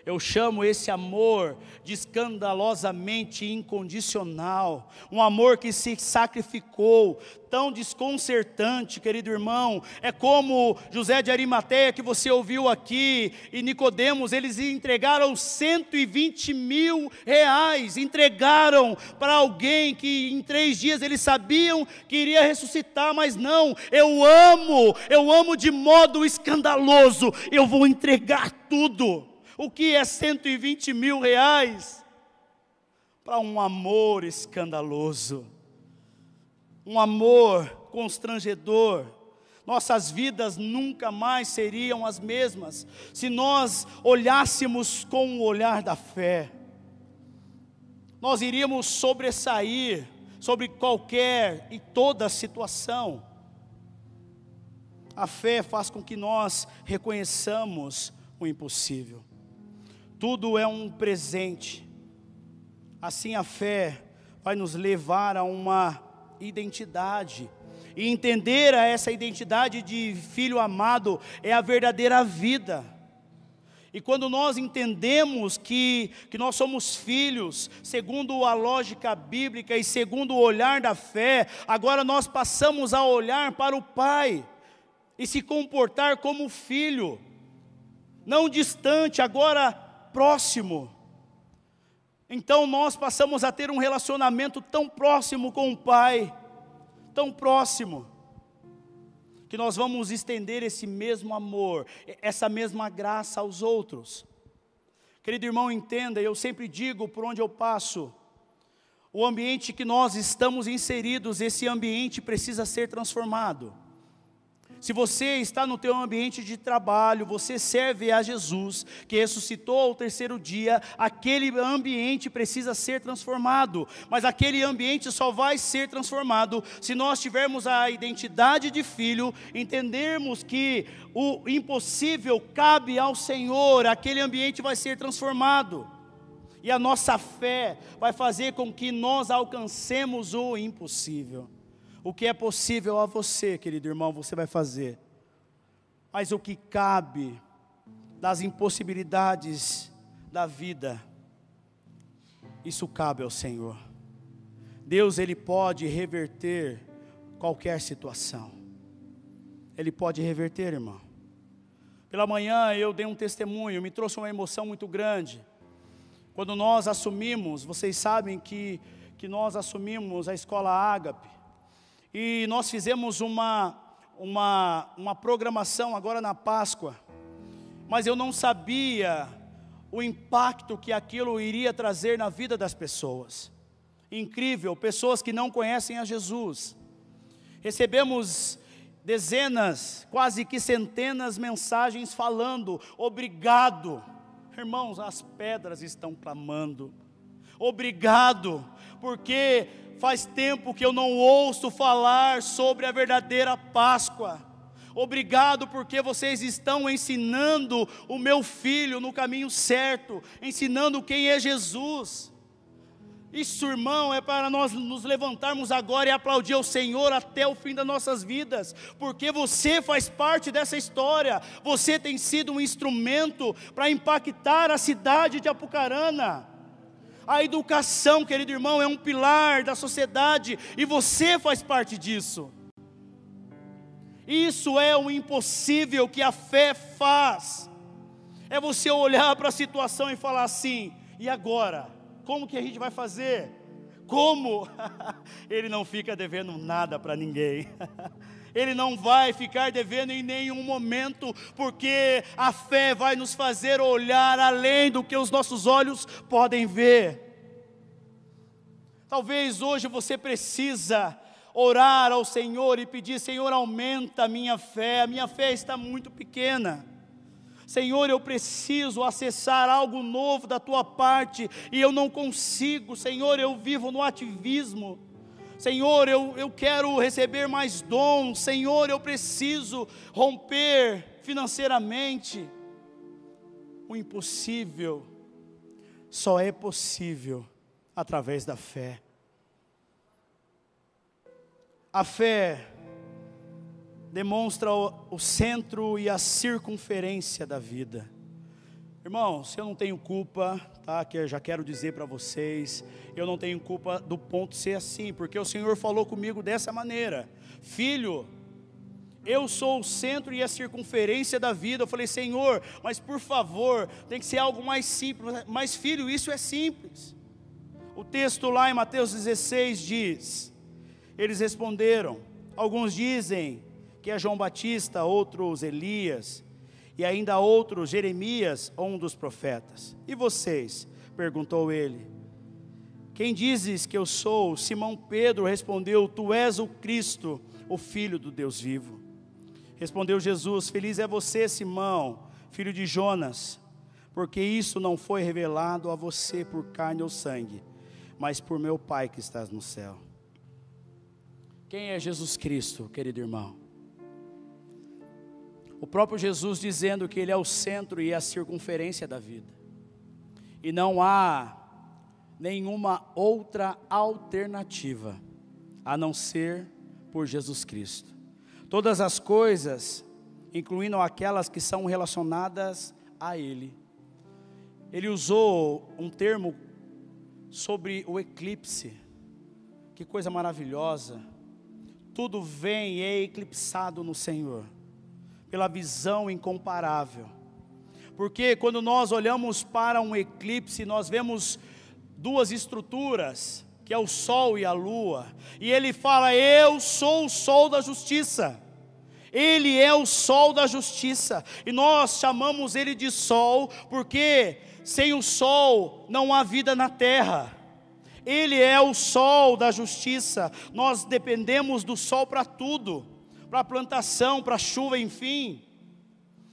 Eu chamo esse amor de escandalosamente incondicional, um amor que se sacrificou, tão desconcertante, querido irmão. É como José de Arimateia que você ouviu aqui, e Nicodemos, eles entregaram 120 mil reais, entregaram para alguém que em três dias eles sabiam que iria ressuscitar, mas não, eu amo, eu amo de modo escandaloso, eu vou entregar tudo. O que é 120 mil reais para um amor escandaloso, um amor constrangedor? Nossas vidas nunca mais seriam as mesmas se nós olhássemos com o olhar da fé. Nós iríamos sobressair sobre qualquer e toda situação. A fé faz com que nós reconheçamos o impossível. Tudo é um presente. Assim a fé vai nos levar a uma identidade. E entender essa identidade de filho amado é a verdadeira vida. E quando nós entendemos que, que nós somos filhos, segundo a lógica bíblica e segundo o olhar da fé, agora nós passamos a olhar para o Pai e se comportar como filho, não distante, agora próximo. Então nós passamos a ter um relacionamento tão próximo com o Pai, tão próximo, que nós vamos estender esse mesmo amor, essa mesma graça aos outros. Querido irmão, entenda, eu sempre digo por onde eu passo, o ambiente que nós estamos inseridos, esse ambiente precisa ser transformado. Se você está no teu ambiente de trabalho, você serve a Jesus, que ressuscitou ao terceiro dia, aquele ambiente precisa ser transformado. Mas aquele ambiente só vai ser transformado se nós tivermos a identidade de filho, entendermos que o impossível cabe ao Senhor, aquele ambiente vai ser transformado. E a nossa fé vai fazer com que nós alcancemos o impossível. O que é possível a você, querido irmão, você vai fazer. Mas o que cabe das impossibilidades da vida, isso cabe ao Senhor. Deus, Ele pode reverter qualquer situação. Ele pode reverter, irmão. Pela manhã eu dei um testemunho, me trouxe uma emoção muito grande. Quando nós assumimos, vocês sabem que, que nós assumimos a escola Ágape e nós fizemos uma, uma, uma programação agora na Páscoa, mas eu não sabia o impacto que aquilo iria trazer na vida das pessoas. Incrível, pessoas que não conhecem a Jesus. Recebemos dezenas, quase que centenas mensagens falando: obrigado. Irmãos, as pedras estão clamando. Obrigado, porque Faz tempo que eu não ouço falar sobre a verdadeira Páscoa. Obrigado porque vocês estão ensinando o meu filho no caminho certo, ensinando quem é Jesus. Isso, irmão, é para nós nos levantarmos agora e aplaudir o Senhor até o fim das nossas vidas, porque você faz parte dessa história, você tem sido um instrumento para impactar a cidade de Apucarana. A educação, querido irmão, é um pilar da sociedade e você faz parte disso. Isso é o impossível que a fé faz. É você olhar para a situação e falar assim: e agora? Como que a gente vai fazer? Como? Ele não fica devendo nada para ninguém. Ele não vai ficar devendo em nenhum momento, porque a fé vai nos fazer olhar além do que os nossos olhos podem ver. Talvez hoje você precisa orar ao Senhor e pedir: Senhor, aumenta a minha fé, a minha fé está muito pequena. Senhor, eu preciso acessar algo novo da tua parte e eu não consigo. Senhor, eu vivo no ativismo. Senhor, eu, eu quero receber mais dons. Senhor, eu preciso romper financeiramente. O impossível só é possível através da fé. A fé demonstra o, o, centro e a circunferência da vida. Irmãos, eu não tenho culpa, tá? Que eu já quero dizer para vocês, eu não tenho culpa do ponto ser assim, porque o Senhor falou comigo dessa maneira. Filho, eu sou o centro e a circunferência da vida. Eu falei, Senhor, mas por favor, tem que ser algo mais simples. Mas, filho, isso é simples. O texto lá em Mateus 16 diz: Eles responderam, alguns dizem que é João Batista, outros Elias, e ainda outros Jeremias um dos profetas. E vocês? perguntou ele. Quem dizes que eu sou? Simão Pedro respondeu: Tu és o Cristo, o Filho do Deus vivo. Respondeu Jesus: Feliz é você, Simão, filho de Jonas, porque isso não foi revelado a você por carne ou sangue, mas por meu Pai que estás no céu. Quem é Jesus Cristo, querido irmão? O próprio Jesus dizendo que Ele é o centro e a circunferência da vida, e não há nenhuma outra alternativa a não ser por Jesus Cristo. Todas as coisas, incluindo aquelas que são relacionadas a Ele. Ele usou um termo sobre o eclipse. Que coisa maravilhosa. Tudo vem e é eclipsado no Senhor, pela visão incomparável. Porque quando nós olhamos para um eclipse, nós vemos duas estruturas, que é o sol e a lua, e ele fala: Eu sou o sol da justiça. Ele é o sol da justiça, e nós chamamos ele de sol, porque sem o sol não há vida na terra. Ele é o sol da justiça. Nós dependemos do sol para tudo, para plantação, para chuva, enfim.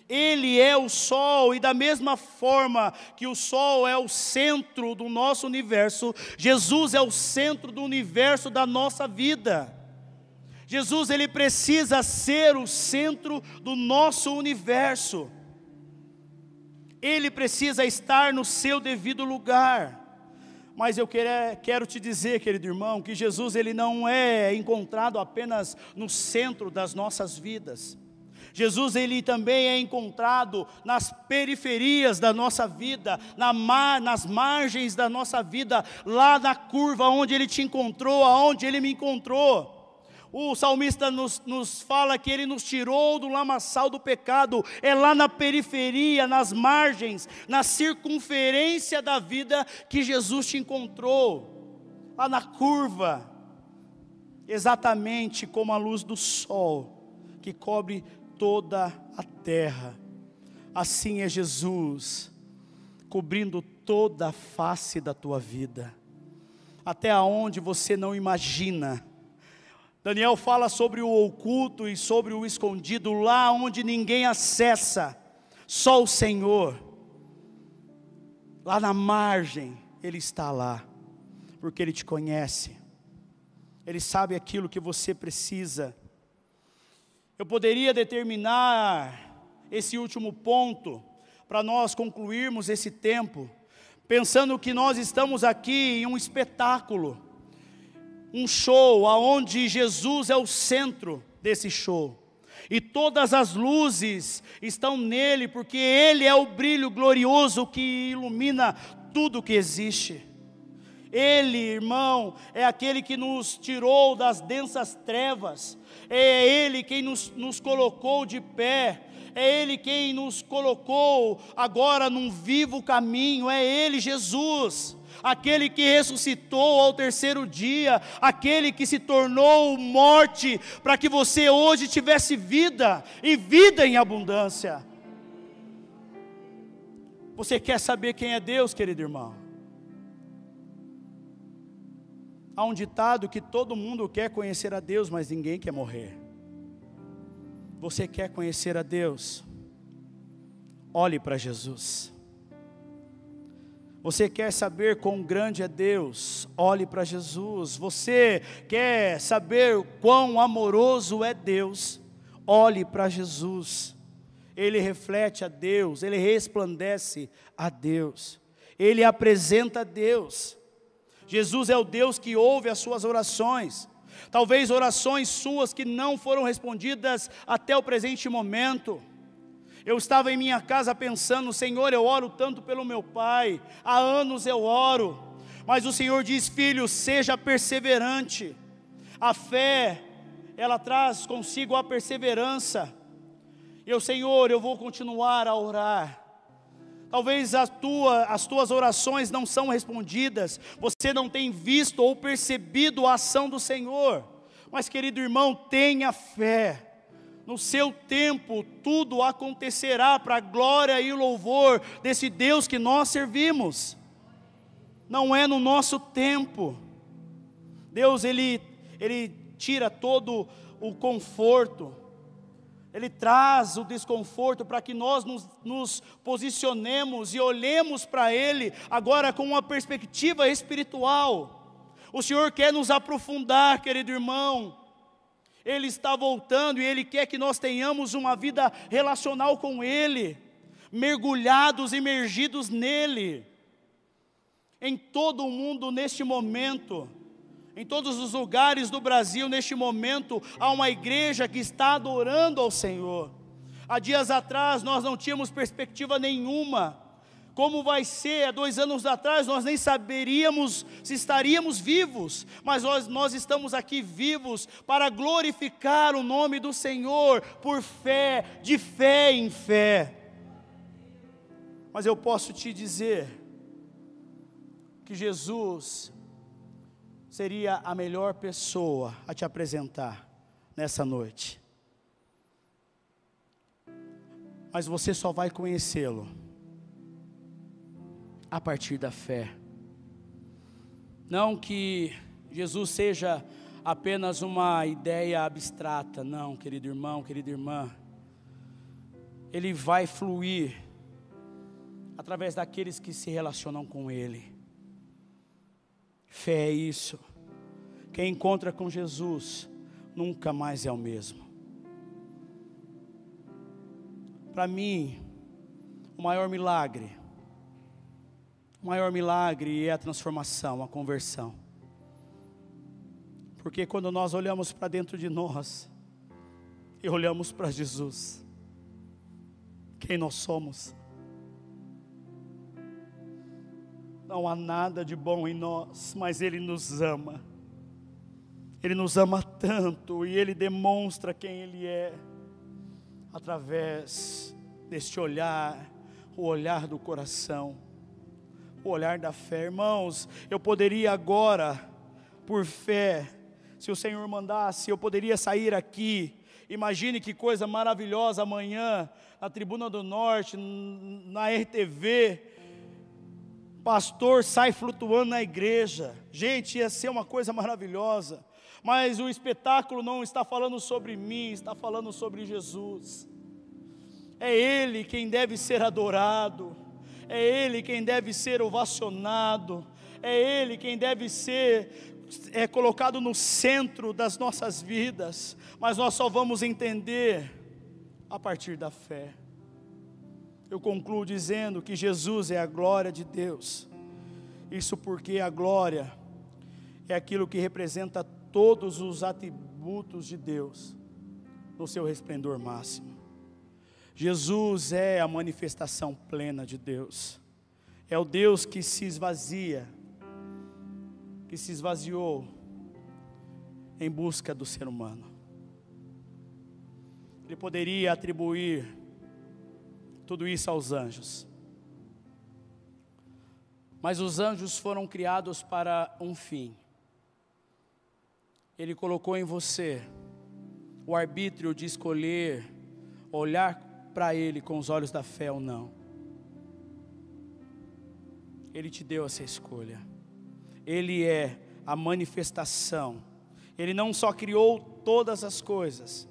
Ele é o sol, e da mesma forma que o sol é o centro do nosso universo, Jesus é o centro do universo da nossa vida. Jesus ele precisa ser o centro do nosso universo. Ele precisa estar no seu devido lugar. Mas eu quero te dizer, querido irmão, que Jesus ele não é encontrado apenas no centro das nossas vidas. Jesus ele também é encontrado nas periferias da nossa vida, na mar, nas margens da nossa vida, lá na curva onde ele te encontrou, aonde ele me encontrou. O salmista nos, nos fala que ele nos tirou do lamaçal do pecado, é lá na periferia, nas margens, na circunferência da vida que Jesus te encontrou, lá na curva, exatamente como a luz do sol que cobre toda a terra. Assim é Jesus, cobrindo toda a face da tua vida, até aonde você não imagina Daniel fala sobre o oculto e sobre o escondido, lá onde ninguém acessa, só o Senhor. Lá na margem, Ele está lá, porque Ele te conhece, Ele sabe aquilo que você precisa. Eu poderia determinar esse último ponto, para nós concluirmos esse tempo, pensando que nós estamos aqui em um espetáculo um show aonde Jesus é o centro desse show. E todas as luzes estão nele, porque ele é o brilho glorioso que ilumina tudo que existe. Ele, irmão, é aquele que nos tirou das densas trevas, é Ele quem nos, nos colocou de pé, é Ele quem nos colocou agora num vivo caminho, é Ele, Jesus aquele que ressuscitou ao terceiro dia, aquele que se tornou morte, para que você hoje tivesse vida e vida em abundância. Você quer saber quem é Deus, querido irmão? Há um ditado que todo mundo quer conhecer a Deus, mas ninguém quer morrer. Você quer conhecer a Deus? Olhe para Jesus. Você quer saber quão grande é Deus? Olhe para Jesus. Você quer saber quão amoroso é Deus? Olhe para Jesus. Ele reflete a Deus, ele resplandece a Deus, ele apresenta a Deus. Jesus é o Deus que ouve as suas orações. Talvez orações suas que não foram respondidas até o presente momento. Eu estava em minha casa pensando, Senhor, eu oro tanto pelo meu pai, há anos eu oro, mas o Senhor diz, filho, seja perseverante. A fé, ela traz consigo a perseverança. Eu, Senhor, eu vou continuar a orar. Talvez tua, as tuas orações não são respondidas, você não tem visto ou percebido a ação do Senhor. Mas, querido irmão, tenha fé no seu tempo tudo acontecerá para a glória e louvor desse Deus que nós servimos. Não é no nosso tempo. Deus ele ele tira todo o conforto. Ele traz o desconforto para que nós nos, nos posicionemos e olhemos para Ele agora com uma perspectiva espiritual. O Senhor quer nos aprofundar, querido irmão, Ele está voltando e Ele quer que nós tenhamos uma vida relacional com Ele, mergulhados, imergidos nele. Em todo o mundo, neste momento, em todos os lugares do Brasil, neste momento, há uma igreja que está adorando ao Senhor. Há dias atrás nós não tínhamos perspectiva nenhuma como vai ser, há dois anos atrás nós nem saberíamos se estaríamos vivos, mas nós, nós estamos aqui vivos para glorificar o nome do Senhor por fé, de fé em fé. Mas eu posso te dizer que Jesus seria a melhor pessoa a te apresentar nessa noite. Mas você só vai conhecê-lo a partir da fé. Não que Jesus seja apenas uma ideia abstrata, não, querido irmão, querida irmã. Ele vai fluir através daqueles que se relacionam com Ele. Fé é isso. Quem encontra com Jesus nunca mais é o mesmo. Para mim, o maior milagre o maior milagre é a transformação, a conversão. Porque quando nós olhamos para dentro de nós e olhamos para Jesus, quem nós somos, não há nada de bom em nós, mas Ele nos ama. Ele nos ama tanto e Ele demonstra quem Ele é através deste olhar, o olhar do coração o olhar da fé. Irmãos, eu poderia agora, por fé, se o Senhor mandasse, eu poderia sair aqui. Imagine que coisa maravilhosa amanhã, na Tribuna do Norte, na RTV. Pastor sai flutuando na igreja. Gente, ia ser uma coisa maravilhosa. Mas o espetáculo não está falando sobre mim, está falando sobre Jesus. É Ele quem deve ser adorado é Ele quem deve ser ovacionado, é Ele quem deve ser é, colocado no centro das nossas vidas, mas nós só vamos entender a partir da fé. Eu concluo dizendo que Jesus é a glória de Deus, isso porque a glória é aquilo que representa todos os atributos de Deus no seu resplendor máximo. Jesus é a manifestação plena de Deus. É o Deus que se esvazia, que se esvaziou em busca do ser humano. Ele poderia atribuir tudo isso aos anjos. Mas os anjos foram criados para um fim. Ele colocou em você o arbítrio de escolher, olhar para Ele com os olhos da fé ou não. Ele te deu essa escolha. Ele é a manifestação. Ele não só criou todas as coisas,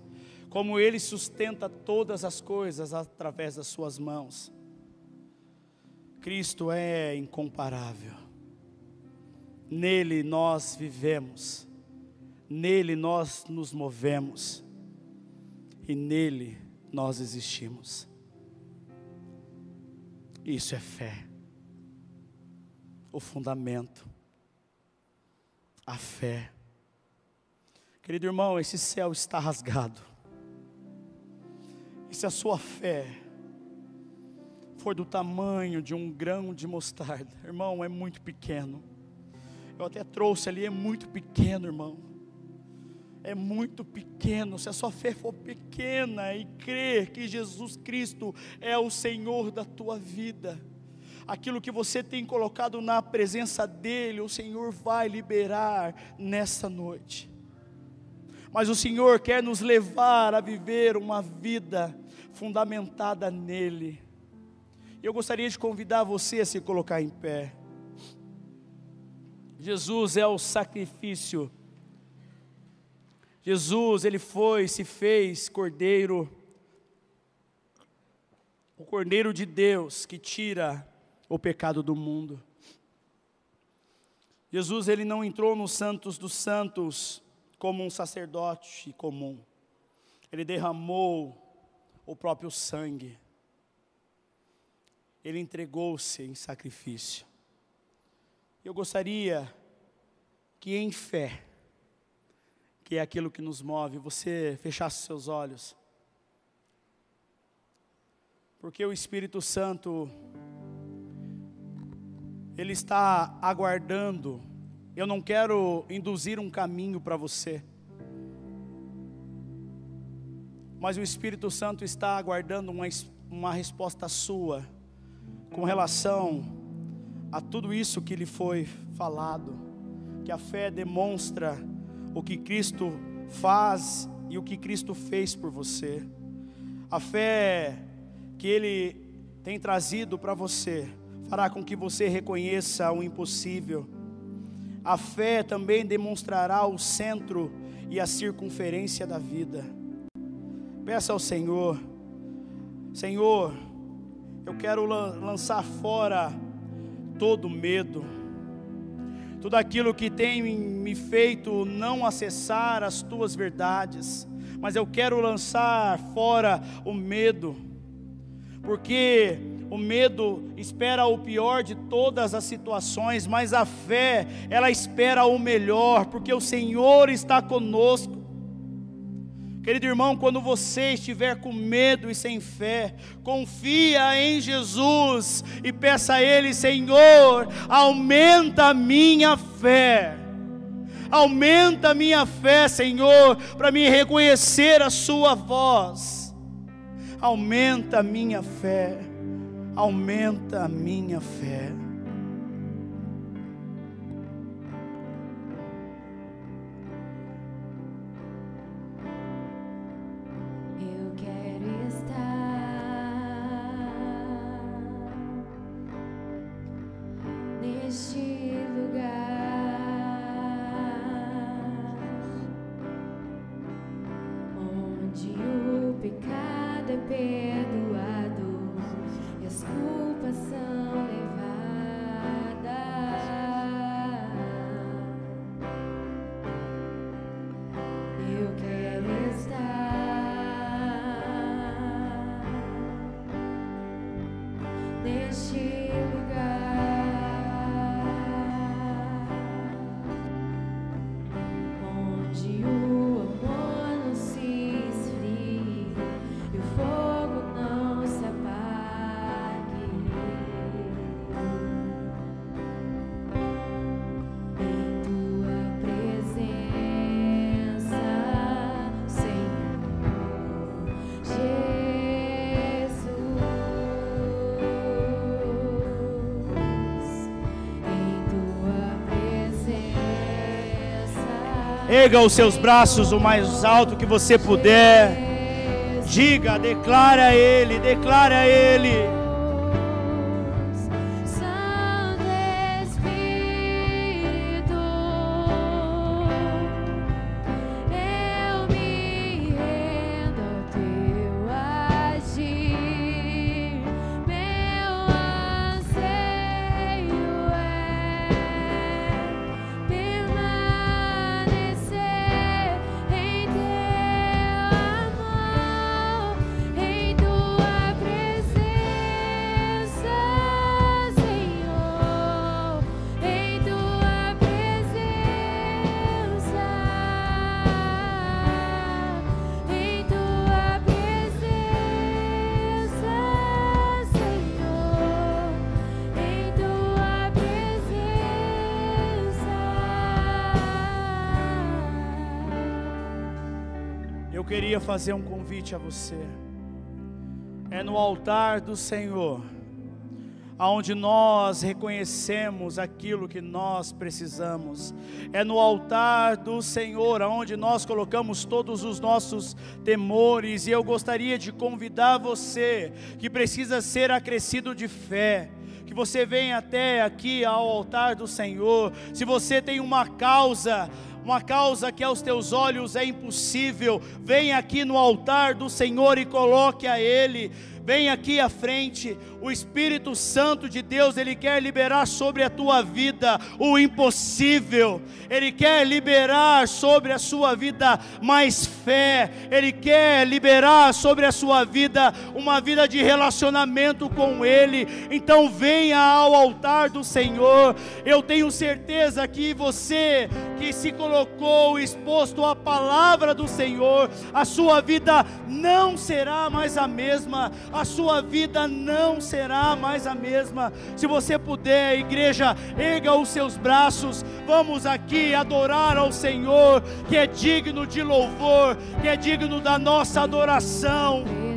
como Ele sustenta todas as coisas através das Suas mãos. Cristo é incomparável. Nele nós vivemos, nele nós nos movemos, e nele nós existimos. Isso é fé. O fundamento, a fé. Querido irmão, esse céu está rasgado. E se a sua fé for do tamanho de um grão de mostarda, irmão, é muito pequeno. Eu até trouxe ali, é muito pequeno, irmão é muito pequeno, se a sua fé for pequena e crer que Jesus Cristo é o Senhor da tua vida, aquilo que você tem colocado na presença dEle, o Senhor vai liberar nessa noite. Mas o Senhor quer nos levar a viver uma vida fundamentada nele. Eu gostaria de convidar você a se colocar em pé. Jesus é o sacrifício Jesus, ele foi, se fez cordeiro, o cordeiro de Deus que tira o pecado do mundo. Jesus, ele não entrou nos santos dos santos como um sacerdote comum. Ele derramou o próprio sangue. Ele entregou-se em sacrifício. Eu gostaria que em fé, que é aquilo que nos move, você fechasse seus olhos. Porque o Espírito Santo, Ele está aguardando. Eu não quero induzir um caminho para você. Mas o Espírito Santo está aguardando uma, uma resposta sua com relação a tudo isso que lhe foi falado. Que a fé demonstra o que Cristo faz e o que Cristo fez por você. A fé que Ele tem trazido para você fará com que você reconheça o impossível. A fé também demonstrará o centro e a circunferência da vida. Peça ao Senhor, Senhor, eu quero lançar fora todo medo, tudo aquilo que tem me feito não acessar as tuas verdades, mas eu quero lançar fora o medo porque o medo espera o pior de todas as situações, mas a fé, ela espera o melhor, porque o Senhor está conosco. Querido irmão, quando você estiver com medo e sem fé, confia em Jesus e peça a Ele, Senhor, aumenta a minha fé. Aumenta a minha fé, Senhor, para me reconhecer a Sua voz aumenta a minha fé, aumenta a minha fé. Erga os seus braços o mais alto que você puder. Diga, declara a Ele, declara a Ele. Queria fazer um convite a você. É no altar do Senhor, aonde nós reconhecemos aquilo que nós precisamos. É no altar do Senhor, aonde nós colocamos todos os nossos temores. E eu gostaria de convidar você que precisa ser acrescido de fé que você venha até aqui ao altar do Senhor. Se você tem uma causa uma causa que aos teus olhos é impossível, vem aqui no altar do Senhor e coloque a Ele. Vem aqui à frente, o Espírito Santo de Deus, ele quer liberar sobre a tua vida o impossível. Ele quer liberar sobre a sua vida mais fé. Ele quer liberar sobre a sua vida uma vida de relacionamento com ele. Então venha ao altar do Senhor. Eu tenho certeza que você que se colocou exposto à palavra do Senhor, a sua vida não será mais a mesma sua vida não será mais a mesma. Se você puder, igreja, erga os seus braços, vamos aqui adorar ao Senhor, que é digno de louvor, que é digno da nossa adoração.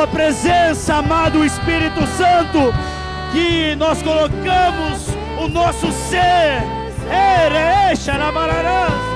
Tua presença, amado Espírito Santo, que nós colocamos o nosso ser. Ere, xarabararás.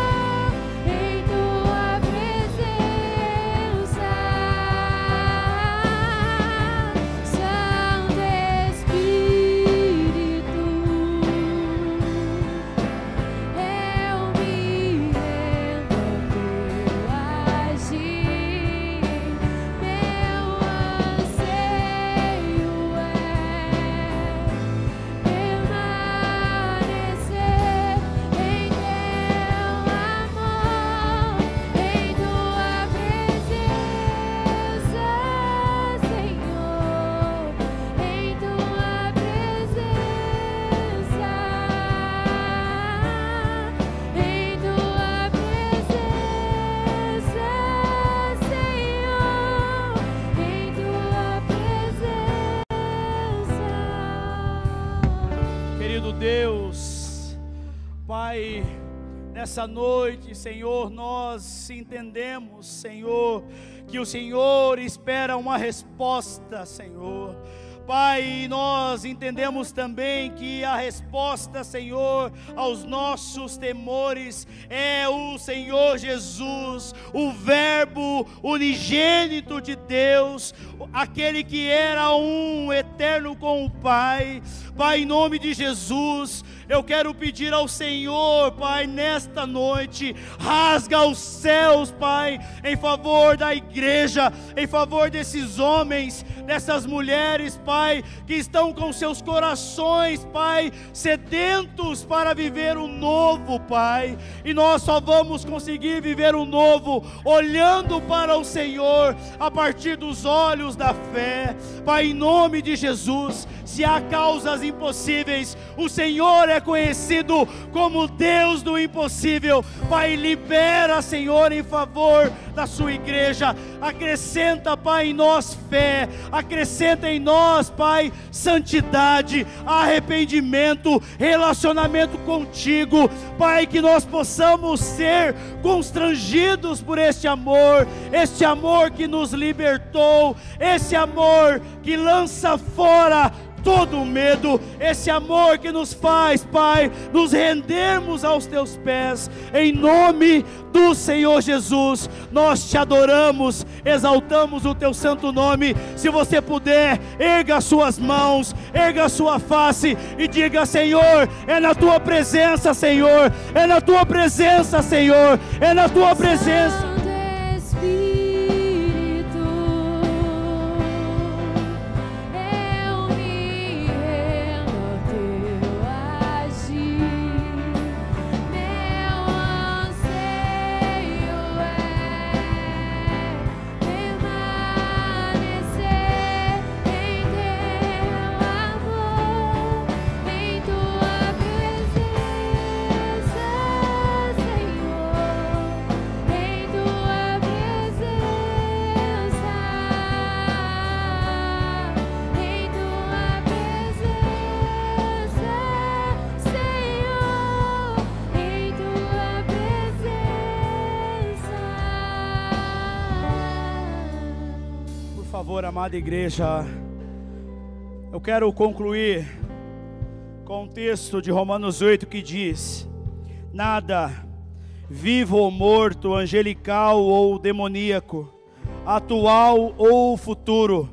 Nessa noite, Senhor, nós entendemos, Senhor, que o Senhor espera uma resposta, Senhor. Pai, nós entendemos também que a resposta, Senhor, aos nossos temores é o Senhor Jesus, o Verbo unigênito de Deus, aquele que era um eterno com o Pai. Pai, em nome de Jesus, eu quero pedir ao Senhor, Pai, nesta noite, rasga os céus, Pai, em favor da igreja, em favor desses homens, dessas mulheres, Pai, que estão com seus corações, Pai, sedentos para viver o novo, Pai. E nós só vamos conseguir viver o novo olhando para o Senhor a partir dos olhos da fé. Pai, em nome de Jesus, se há causas impossíveis, o Senhor é conhecido como Deus do impossível. Pai, libera, Senhor, em favor da sua igreja. Acrescenta, Pai, em nós fé, acrescenta em nós, Pai, santidade, arrependimento, relacionamento contigo. Pai, que nós possamos ser constrangidos por este amor, este amor que nos libertou, esse amor que lança fora todo o medo, esse amor que nos faz, Pai, nos rendermos aos teus pés, em nome do Senhor Jesus, nós te adoramos, exaltamos o teu santo nome. Se você puder, erga as suas mãos, erga sua face e diga: Senhor, é na tua presença, Senhor, é na tua presença, Senhor, é na tua presença. Amada igreja, eu quero concluir com o texto de Romanos 8 que diz: Nada, vivo ou morto, angelical ou demoníaco, atual ou futuro,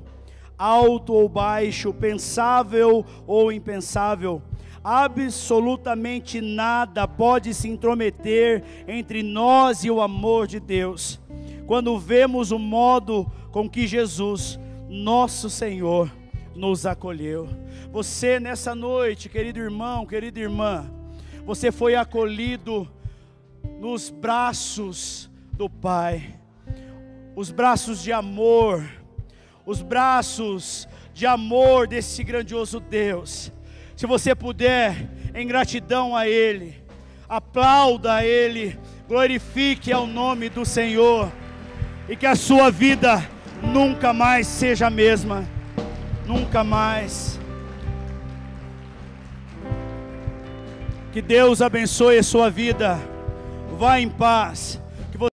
alto ou baixo, pensável ou impensável, absolutamente nada pode se intrometer entre nós e o amor de Deus. Quando vemos o modo com que Jesus, nosso Senhor, nos acolheu. Você nessa noite, querido irmão, querida irmã, você foi acolhido nos braços do Pai, os braços de amor, os braços de amor desse grandioso Deus. Se você puder, em gratidão a Ele, aplauda a Ele, glorifique ao nome do Senhor, e que a sua vida nunca mais seja a mesma, nunca mais. Que Deus abençoe a sua vida. Vá em paz.